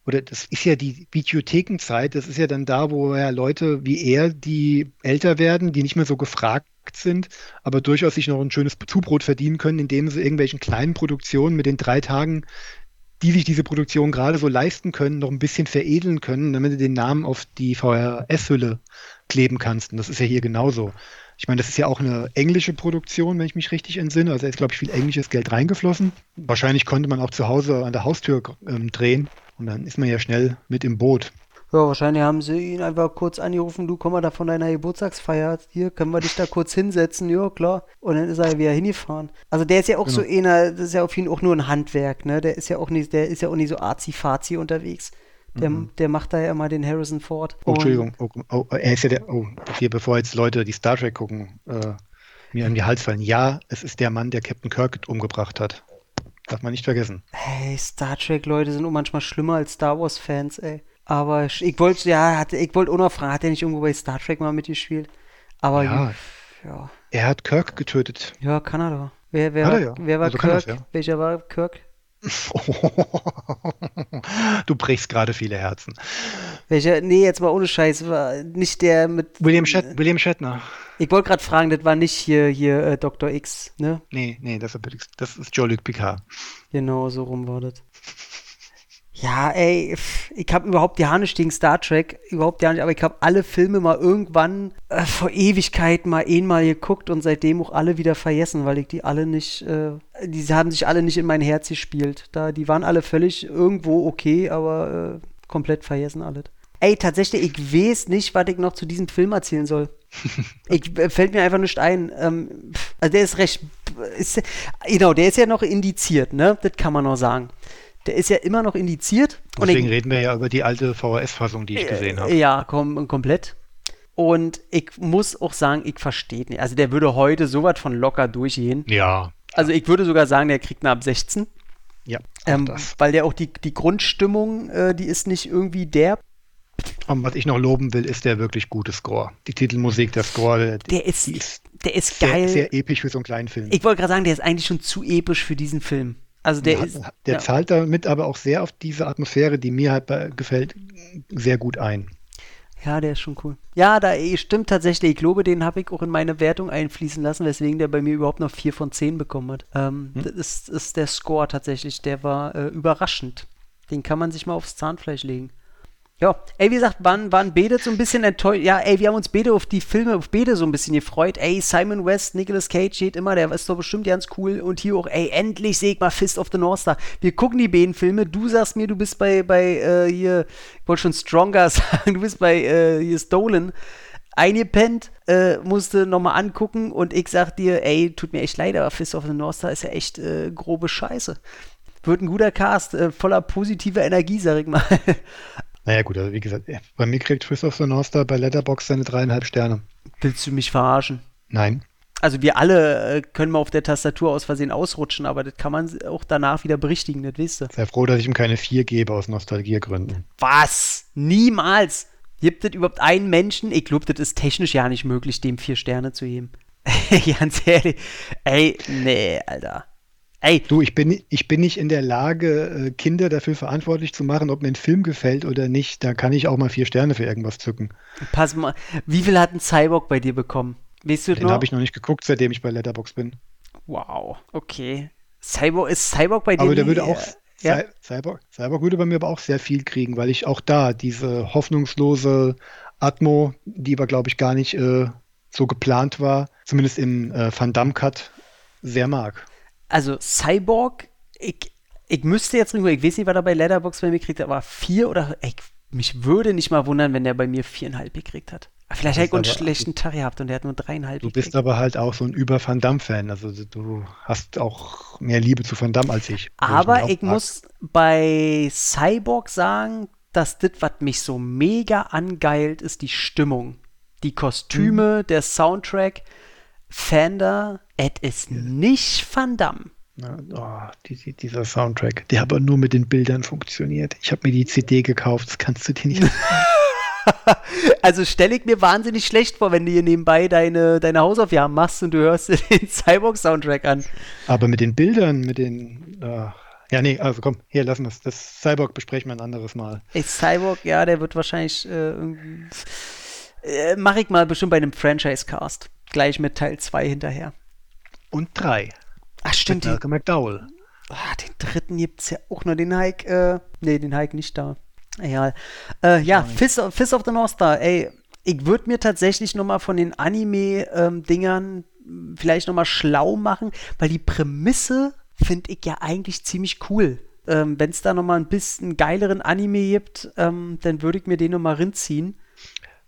oder das ist ja die Videothekenzeit, das ist ja dann da, wo ja Leute wie er, die älter werden, die nicht mehr so gefragt sind, aber durchaus sich noch ein schönes Zubrot verdienen können, indem sie irgendwelchen kleinen Produktionen mit den drei Tagen, die sich diese Produktion gerade so leisten können, noch ein bisschen veredeln können, damit du den Namen auf die VHS-Hülle kleben kannst. Und das ist ja hier genauso. Ich meine, das ist ja auch eine englische Produktion, wenn ich mich richtig entsinne. Also da ist, glaube ich, viel englisches Geld reingeflossen. Wahrscheinlich konnte man auch zu Hause an der Haustür ähm, drehen und dann ist man ja schnell mit im Boot. Ja, wahrscheinlich haben sie ihn einfach kurz angerufen, du komm mal da von deiner Geburtstagsfeier, hier können wir dich da kurz hinsetzen, ja klar. Und dann ist er wieder hingefahren. Also der ist ja auch so einer, das ist ja auf ihn auch nur ein Handwerk, ne? Der ist ja auch nicht, der ist ja auch nicht so arzi-fazi unterwegs. Der, der macht da ja immer den Harrison Ford. Oh, Entschuldigung. Oh, oh, er ist ja der, oh, hier, bevor jetzt Leute, die Star Trek gucken, äh, mir an die Hals fallen. Ja, es ist der Mann, der Captain Kirk umgebracht hat. Darf man nicht vergessen. Hey, Star Trek-Leute sind auch manchmal schlimmer als Star Wars-Fans, ey. Aber ich, ich wollte, ja, hatte, ich wollte auch noch fragen, hat er nicht irgendwo bei Star Trek mal mitgespielt? Aber Ja. ja, Er hat Kirk getötet. ja, kann er doch. Wer, wer, Hat war, ja. wer war Also Kirk? das, ja. Welcher war Kirk? du brichst gerade viele Herzen. Welcher, nee, jetzt mal ohne Scheiß, war nicht der mit. William, Shat William Shatner. Ich wollte gerade fragen, das war nicht hier, hier äh, Dr. X, ne? Nee, nee, das ist, das ist Jean-Luc Picard. Genau, so rum war das. Ja, ey, ich habe überhaupt ja nicht gegen Star Trek, überhaupt ja nicht, aber ich habe alle Filme mal irgendwann äh, vor Ewigkeiten mal einmal geguckt und seitdem auch alle wieder vergessen, weil ich die alle nicht, äh, die haben sich alle nicht in mein Herz gespielt. Da, die waren alle völlig irgendwo okay, aber äh, komplett vergessen alles. Ey, tatsächlich, ich weiß nicht, was ich noch zu diesem Film erzählen soll. ich, äh, fällt mir einfach nicht ein. Ähm, also der ist recht, ist, genau, der ist ja noch indiziert, ne? Das kann man noch sagen. Der ist ja immer noch indiziert. Und Deswegen ich, reden wir ja über die alte VHS-Fassung, die ich gesehen habe. ja, kom komplett. Und ich muss auch sagen, ich verstehe nicht. Also der würde heute sowas von locker durchgehen. Ja, Also ich würde sogar sagen, der kriegt eine ab 16. ja. Ähm, das. weil der auch die, die Grundstimmung, äh, die ist nicht irgendwie derb. Und was ich noch loben will, ist der wirklich gute Score. Die Titelmusik, der Score, der, Der ist, ist der ist sehr, geil. sehr episch für so einen kleinen Film. ich wollte gerade sagen, der ist eigentlich schon zu episch für diesen Film. Also der der ist. der ja. zahlt damit aber auch sehr auf diese Atmosphäre, die mir halt bei, gefällt, sehr gut ein. Ja, der ist schon cool. Ja, da stimmt tatsächlich. Ich glaube, den habe ich auch in meine Wertung einfließen lassen, weswegen der bei mir überhaupt noch 4 von 10 bekommen hat. Ähm, Hm? Das ist, ist der Score tatsächlich. Der war äh, überraschend. Den kann man sich mal aufs Zahnfleisch legen. Ja, ey, wie gesagt, waren, waren beide so ein bisschen enttäuscht. Ja, ey, wir haben uns beide auf die Filme, auf beide so ein bisschen gefreut. Ey, Simon West, Nicolas Cage steht immer, der ist doch bestimmt ganz cool. Und hier auch, ey, endlich sehe ich mal Fist of the North Star. Wir gucken die beiden Filme. Du sagst mir, du bist bei, bei äh, hier, ich wollte schon Stronger sagen, du bist bei äh, hier Stolen eingepennt, äh, musste nochmal angucken und ich sag dir, ey, tut mir echt leid, aber Fist of the North Star ist ja echt äh, grobe Scheiße. Wird ein guter Cast, äh, voller positiver Energie, sag ich mal. Naja gut, also wie gesagt, bei mir kriegt Twist of the North Star bei Letterboxd seine dreieinhalb Sterne. Willst du mich verarschen? Nein. Also wir alle äh, können mal auf der Tastatur aus Versehen ausrutschen, aber das kann man auch danach wieder berichtigen, das weißt du. Sei froh, dass ich ihm keine 4 gebe aus Nostalgiegründen. Was? Niemals! Gibt es überhaupt einen Menschen? Ich glaube, das ist technisch ja nicht möglich, dem vier Sterne zu geben. Ganz ehrlich. Ey, nee, Alter. Ey. Du, ich bin, ich bin nicht in der Lage, äh, Kinder dafür verantwortlich zu machen, ob mir ein Film gefällt oder nicht. Da kann ich auch mal vier Sterne für irgendwas zücken. Pass mal, wie viel hat ein Cyborg bei dir bekommen? Weißt du Den habe ich noch nicht geguckt, seitdem ich bei Letterbox bin. Wow, okay. Cyborg ist Cyborg bei dir. Aber der würde auch. Ja? Cyborg, Cyborg würde bei mir aber auch sehr viel kriegen, weil ich auch da diese hoffnungslose Atmo, die aber, glaube ich, gar nicht äh, so geplant war, zumindest im äh, Van Damme Cut, sehr mag. Also Cyborg, ich, ich müsste jetzt irgendwo, ich weiß nicht, was er bei Letterbox bei mir kriegt, aber vier oder, ey, mich würde nicht mal wundern, wenn der bei mir viereinhalb gekriegt hat. Vielleicht hat er einen schlechten Tag gehabt und der hat nur dreieinhalb. Du bist aber halt auch so ein über Van Damme-Fan. Also du hast auch mehr Liebe zu Van Damme als ich. Aber ich, ich muss bei Cyborg sagen, dass das, was mich so mega angeilt, ist die Stimmung. Die Kostüme, mhm. der Soundtrack. Fender, es ist nicht Van Damme. Oh, die, die, dieser Soundtrack, der aber nur mit den Bildern funktioniert. Ich habe mir die CD gekauft, das kannst du dir nicht. also stelle ich mir wahnsinnig schlecht vor, wenn du hier nebenbei deine, deine Hausaufgaben machst und du hörst dir den Cyborg-Soundtrack an. Aber mit den Bildern, mit den. Uh, ja, nee, also komm, hier lassen wir es. Das Cyborg besprechen wir ein anderes Mal. Ey, Cyborg, ja, der wird wahrscheinlich. Äh, äh, Mache ich mal bestimmt bei einem Franchise-Cast. Gleich mit Teil 2 hinterher. Und 3. Ach, stimmt. Malcolm McDowell. Ah, den dritten gibt es ja auch nur. Den Hike, äh, nee, den Hike nicht da. Egal. Äh, ja, Fist, Fist of the North Star, ey, ich würde mir tatsächlich nochmal von den Anime-Dingern ähm, vielleicht nochmal schlau machen, weil die Prämisse finde ich ja eigentlich ziemlich cool. Ähm, Wenn es da nochmal ein bisschen geileren Anime gibt, ähm, dann würde ich mir den nochmal rinziehen.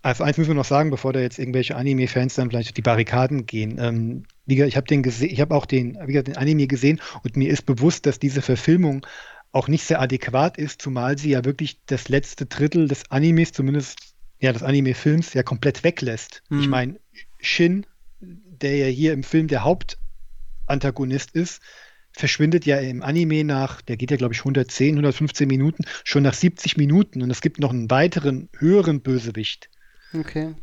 Also eins müssen wir noch sagen, bevor da jetzt irgendwelche Anime-Fans dann vielleicht auf die Barrikaden gehen. Ähm, wie gesagt, ich habe den gesehen, ich habe auch den, wie gesagt, den Anime gesehen und mir ist bewusst, dass diese Verfilmung auch nicht sehr adäquat ist, zumal sie ja wirklich das letzte Drittel des Animes, zumindest ja des Anime-Films, ja komplett weglässt. Mhm. Ich meine, Shin, der ja hier im Film der Hauptantagonist ist, verschwindet ja im Anime nach, der geht ja glaube ich 110, 115 Minuten, schon nach 70 Minuten und es gibt noch einen weiteren höheren Bösewicht. Okay.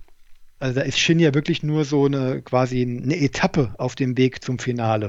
Also da ist Shin ja wirklich nur so eine quasi eine Etappe auf dem Weg zum Finale.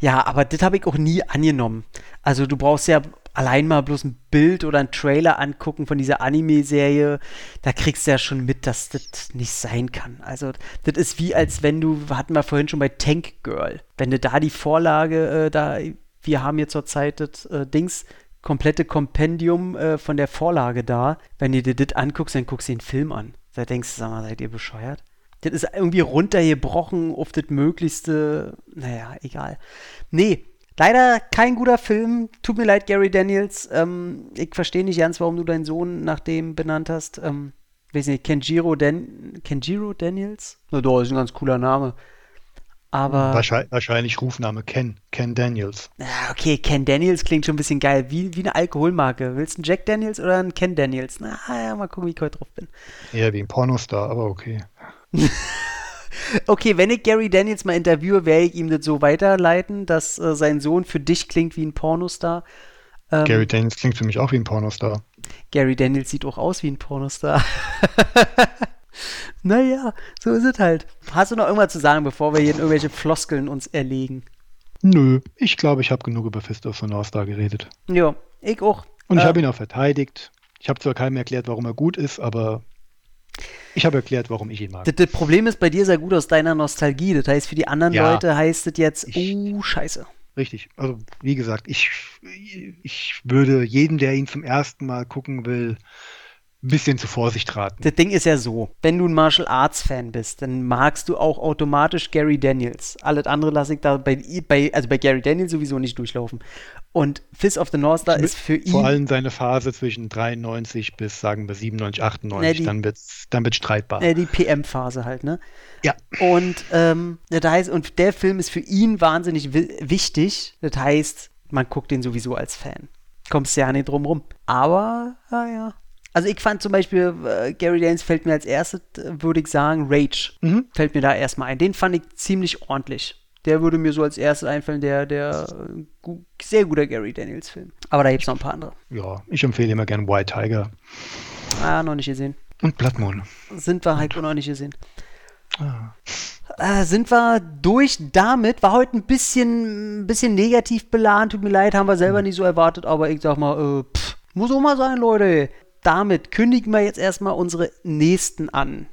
Ja, aber das habe ich auch nie angenommen. Also du brauchst ja allein mal bloß ein Bild oder einen Trailer angucken von dieser Anime-Serie, da kriegst du ja schon mit, dass das nicht sein kann. Also das ist wie als wenn du, hatten wir vorhin schon bei Tank Girl, wenn du da die Vorlage, äh, da, wir haben hier zurzeit das äh, Dings, komplette Kompendium äh, von der Vorlage da, wenn du dir das anguckst, dann guckst du den Film an. Da denkst du, sag mal, seid ihr bescheuert? Das ist irgendwie runtergebrochen auf das Möglichste. Naja, egal. Nee, leider kein guter Film. Tut mir leid, Gary Daniels. Ähm, ich verstehe nicht ganz, warum du deinen Sohn nach dem benannt hast. Ähm, weiß nicht, Kenjiro, Dan Kenjiro Daniels? Na doch, ist ein ganz cooler Name. Aber. Wahrscheinlich, wahrscheinlich, Rufname Ken. Ken Daniels. Ja, okay, Ken Daniels klingt schon ein bisschen geil. Wie, wie eine Alkoholmarke. Willst du einen Jack Daniels oder einen Ken Daniels? Na ja, mal gucken, wie ich heute drauf bin. Eher wie ein Pornostar, aber okay. okay, wenn ich Gary Daniels mal interviewe, werde ich ihm das so weiterleiten, dass äh, sein Sohn für dich klingt wie ein Pornostar. Ähm, Gary Daniels klingt für mich auch wie ein Pornostar. Gary Daniels sieht auch aus wie ein Pornostar. naja, so ist es halt. Hast du noch irgendwas zu sagen, bevor wir hier in irgendwelche Floskeln uns erlegen? Nö, ich glaube, ich habe genug über Fist of the North Star geredet. Ja, ich auch. Und ich äh, habe ihn auch verteidigt. Ich habe zwar keinem erklärt, warum er gut ist, aber ich habe erklärt, warum ich ihn mag. Das, das, Problem ist bei dir sehr gut aus deiner Nostalgie. Das heißt, für die anderen ja, Leute heißt es jetzt, ich, oh, scheiße. Richtig. Also, wie gesagt, ich, ich würde jedem, der ihn zum ersten Mal gucken will, ein bisschen zu Vorsicht raten. Das Ding ist ja so, wenn du ein Martial Arts Fan bist, dann magst du auch automatisch Gary Daniels. Alles andere lasse ich da bei, bei, also bei Gary Daniels sowieso nicht durchlaufen. Und Fist of the North Star ist für ihn. Vor allem seine Phase zwischen 93 bis, sagen wir, 97, 98, ne, die, dann wird es dann wird's streitbar. Ne, die PM-Phase halt, ne? Ja. Und, ähm, das heißt, und der Film ist für ihn wahnsinnig wichtig. Das heißt, man guckt den sowieso als Fan. Kommst ja nicht drum rum. Aber, naja, Also ich fand zum Beispiel, äh, Gary Daniels fällt mir als erstes, äh, würde ich sagen, Rage. Mhm. Fällt mir da erstmal ein. Den fand ich ziemlich ordentlich. Der würde mir so als erstes einfallen, der, der gu sehr guter Gary Daniels Film. Aber da gibt es noch ein paar andere. Ja, ich empfehle immer gern White Tiger. Ah, noch nicht gesehen. Und Blood Moon. Sind wir halt noch nicht gesehen. Ah. Äh, sind wir durch damit? War heute ein bisschen, ein bisschen negativ beladen. Tut mir leid, haben wir selber nicht so erwartet. Aber ich sag mal, äh, pff, muss auch mal sein, Leute. Damit kündigen wir jetzt erstmal unsere nächsten an.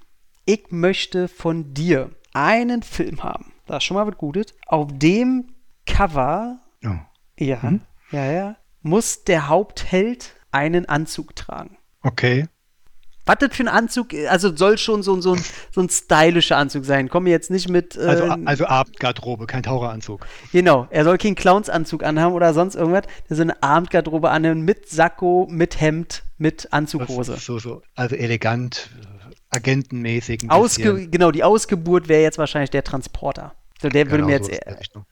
Ich möchte von dir einen Film haben. Das ist schon mal was Gutes. Auf dem Cover, Oh. ja, Mhm. ja, ja, muss der Hauptheld einen Anzug tragen. Okay. Was das für ein Anzug, also soll schon so, so, ein, so ein stylischer Anzug sein. Komme jetzt nicht mit. Äh, Also, also Abendgarderobe, kein Taucheranzug. genau, er soll keinen Clownsanzug anhaben oder sonst irgendwas. Der soll eine Abendgarderobe annehmen mit Sakko, mit Hemd, mit Anzughose. So, so, also elegant, äh, agentenmäßig. Ausge genau, die Ausgeburt wäre jetzt wahrscheinlich der Transporter. So, der würde Genau, mir jetzt. so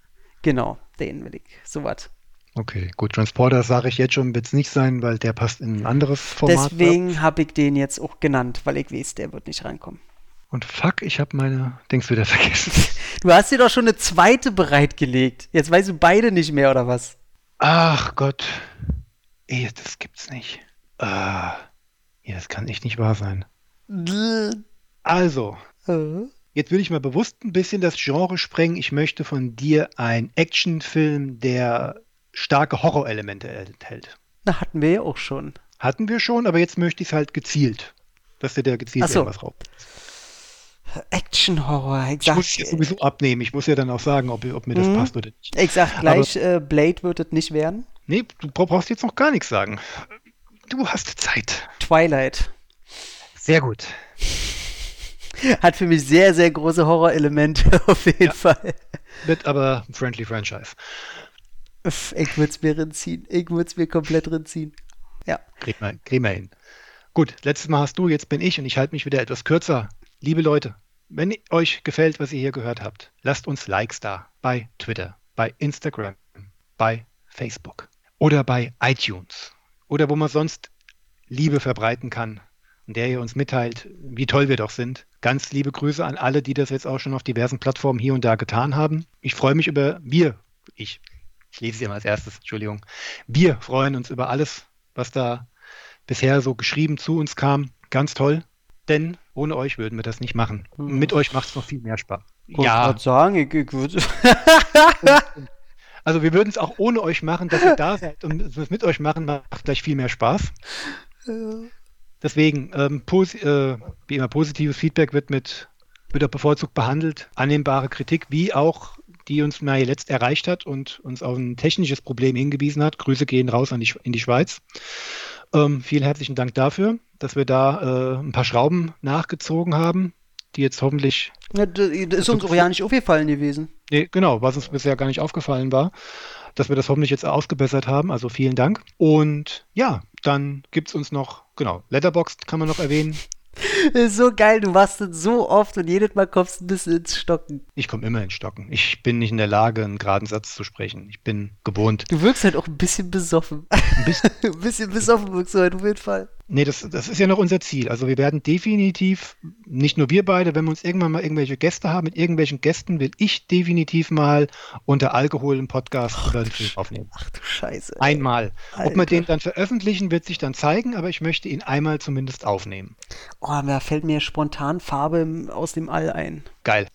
genau, den will ich. Sowas. Okay, gut. Transporter sage ich jetzt schon, wird es nicht sein, weil der passt in ein anderes Format. Deswegen habe ich den jetzt auch genannt, weil ich weiß, der wird nicht reinkommen. Und fuck, ich habe meine Dings wieder vergessen. Du hast dir doch schon eine zweite bereitgelegt. Jetzt weißt du beide nicht mehr, oder was? Ach Gott. Ey, das gibt's nicht. Ah, ja, das kann echt nicht wahr sein. Also, Äh. jetzt will ich mal bewusst ein bisschen das Genre sprengen. Ich möchte von dir einen Actionfilm, der starke Horrorelemente enthält. Na, hatten wir ja auch schon. Hatten wir schon, aber jetzt möchte ich es halt gezielt. Dass dir der gezielt Ach so. irgendwas raubt. Action-Horror. Ich Ich muss es sowieso abnehmen. Ich muss ja dann auch sagen, ob, ob mir das Mhm. passt oder nicht. ich sag gleich, äh, Blade wird es nicht werden. Nee, du bra- brauchst jetzt noch gar nichts sagen. Du hast Zeit. Twilight Sehr gut. hat für mich sehr, sehr große Horrorelemente auf jeden Fall. Wird aber ein Friendly Franchise. Ich würde es mir reinziehen. Ich würde es mir komplett reinziehen. Ja. Kriegen wir, kriegen wir hin. Gut, letztes Mal hast du, jetzt bin ich und ich halte mich wieder etwas kürzer. Liebe Leute, wenn euch gefällt, was ihr hier gehört habt, lasst uns Likes da bei Twitter, bei Instagram, bei Facebook oder bei iTunes oder wo man sonst Liebe verbreiten kann und der ihr uns mitteilt, wie toll wir doch sind. Ganz liebe Grüße an alle, die das jetzt auch schon auf diversen Plattformen hier und da getan haben. Ich freue mich über wir, ich, ich lese es ja mal als erstes, Entschuldigung. Wir freuen uns über alles, was da bisher so geschrieben zu uns kam. Ganz toll. Denn ohne euch würden wir das nicht machen. Hm. Mit euch macht es noch viel mehr Spaß. Wollte Ja, grad sagen, ich, ich würde. also wir würden es auch ohne euch machen, dass ihr da seid und es mit euch machen macht gleich viel mehr Spaß. Deswegen, ähm, äh, wie immer, positives Feedback wird mit wird auch bevorzugt behandelt. Annehmbare Kritik, wie auch die uns mal letzt erreicht hat und uns auf ein technisches Problem hingewiesen hat. Grüße gehen raus an die, in die Schweiz. Ähm, vielen herzlichen Dank dafür, dass wir da äh, ein paar Schrauben nachgezogen haben, die jetzt hoffentlich Ja, das ist uns auch ja nicht aufgefallen gewesen. Nee, genau, was uns bisher gar nicht aufgefallen war, dass wir das hoffentlich jetzt ausgebessert haben. Also vielen Dank. Und ja, dann gibt es uns noch, genau, Letterboxd kann man noch erwähnen. So geil, du machst das so oft und jedes Mal kommst du ein bisschen ins Stocken. Ich komme immer in Stocken. Ich bin nicht in der Lage, einen geraden Satz zu sprechen. Ich bin gewohnt. Du wirkst halt auch ein bisschen besoffen. Ein bisschen, ein bisschen besoffen wirkst du halt auf jeden Fall. Nee, das, das ist ja noch unser Ziel. Also wir werden definitiv, nicht nur wir beide, wenn wir uns irgendwann mal irgendwelche Gäste haben, mit irgendwelchen Gästen will ich definitiv mal unter Alkohol im Podcast oder einen Film aufnehmen. Ach du Scheiße. ey. Einmal. Ob wir Alter. den dann veröffentlichen, wird sich dann zeigen, aber ich möchte ihn einmal zumindest aufnehmen. Oh, da fällt mir spontan Farbe aus dem All ein. Geil.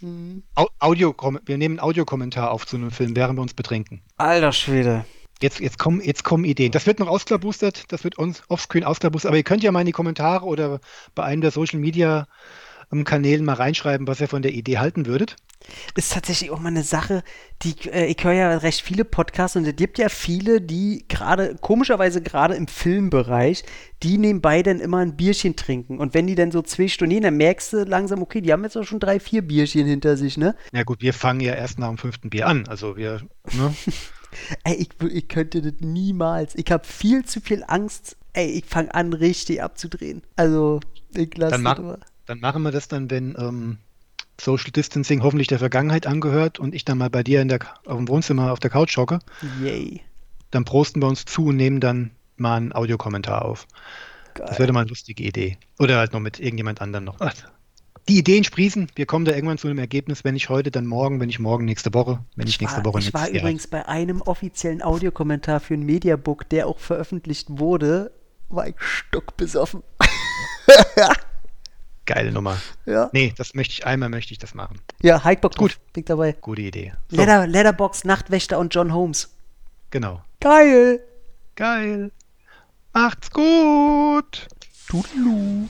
Au Audio, wir nehmen einen Audiokommentar auf zu einem Film, während wir uns betrinken. Alter Schwede. Jetzt, jetzt, kommen, jetzt kommen Ideen. Das wird noch ausklabustert, das wird uns offscreen ausklabustert, aber ihr könnt ja mal in die Kommentare oder bei einem der Social Media ähm, Kanälen mal reinschreiben, was ihr von der Idee halten würdet. Ist tatsächlich auch mal eine Sache, die äh, ich höre ja recht viele Podcasts und es gibt ja viele, die gerade, komischerweise gerade im Filmbereich, die nebenbei dann immer ein Bierchen trinken. Und wenn die dann so zwei Stunden gehen, dann merkst du langsam, okay, die haben jetzt auch schon drei, vier Bierchen hinter sich, ne? Ja gut, wir fangen ja erst nach dem fünften Bier an. Also wir, ne? Ey, ich, ich könnte das niemals. Ich habe viel zu viel Angst. Ey, ich fange an, richtig abzudrehen. Also, ich lasse dann, das mach, dann machen wir das dann, wenn ähm, Social Distancing hoffentlich der Vergangenheit angehört und ich dann mal bei dir in der, auf dem Wohnzimmer auf der Couch hocke. Yay. Dann prosten wir uns zu und nehmen dann mal einen Audiokommentar auf. Das wäre mal eine lustige Idee. Oder halt noch mit irgendjemand anderem noch. Ach, Die Ideen sprießen. Wir kommen da irgendwann zu einem Ergebnis. Wenn nicht heute, dann morgen. Wenn nicht morgen, nächste Woche. Wenn nicht nächste Woche, ich war Jahr. übrigens bei einem offiziellen Audiokommentar für ein Mediabook, der auch veröffentlicht wurde, war ich stockbesoffen. Geile Nummer. Ja. Nee, das möchte ich, einmal möchte ich das machen. Ja, Hyde Bock Gut. Bin ich dabei. Gute Idee. So, Leather, Leatherbox, Nachtwächter und John Holmes. genau. Geil. Geil. Macht's gut. Toodaloo.